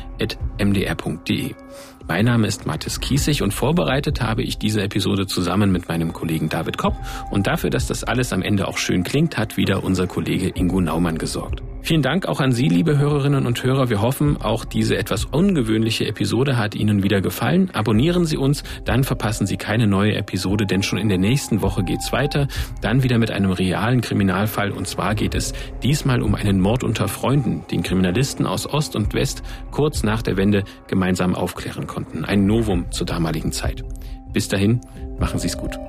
Mein Name ist Mathis Kiesig und vorbereitet habe ich diese Episode zusammen mit meinem Kollegen David Kopp und dafür, dass das alles am Ende auch schön klingt, hat wieder unser Kollege Ingo Naumann gesorgt. Vielen Dank auch an Sie, liebe Hörerinnen und Hörer. Wir hoffen, auch diese etwas ungewöhnliche Episode hat Ihnen wieder gefallen. Abonnieren Sie uns, dann verpassen Sie keine neue Episode, denn schon in der nächsten Woche geht's weiter. Dann wieder mit einem realen Kriminalfall und zwar geht es diesmal um einen Mord unter Freunden, den Kriminalisten aus Ost und West kurz nach der Wende gemeinsam aufklären konnten. Ein Novum zur damaligen Zeit. Bis dahin, machen Sie es gut.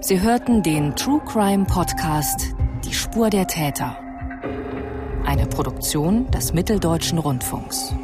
Sie hörten den True Crime Podcast Die Spur der Täter. Eine Produktion des Mitteldeutschen Rundfunks.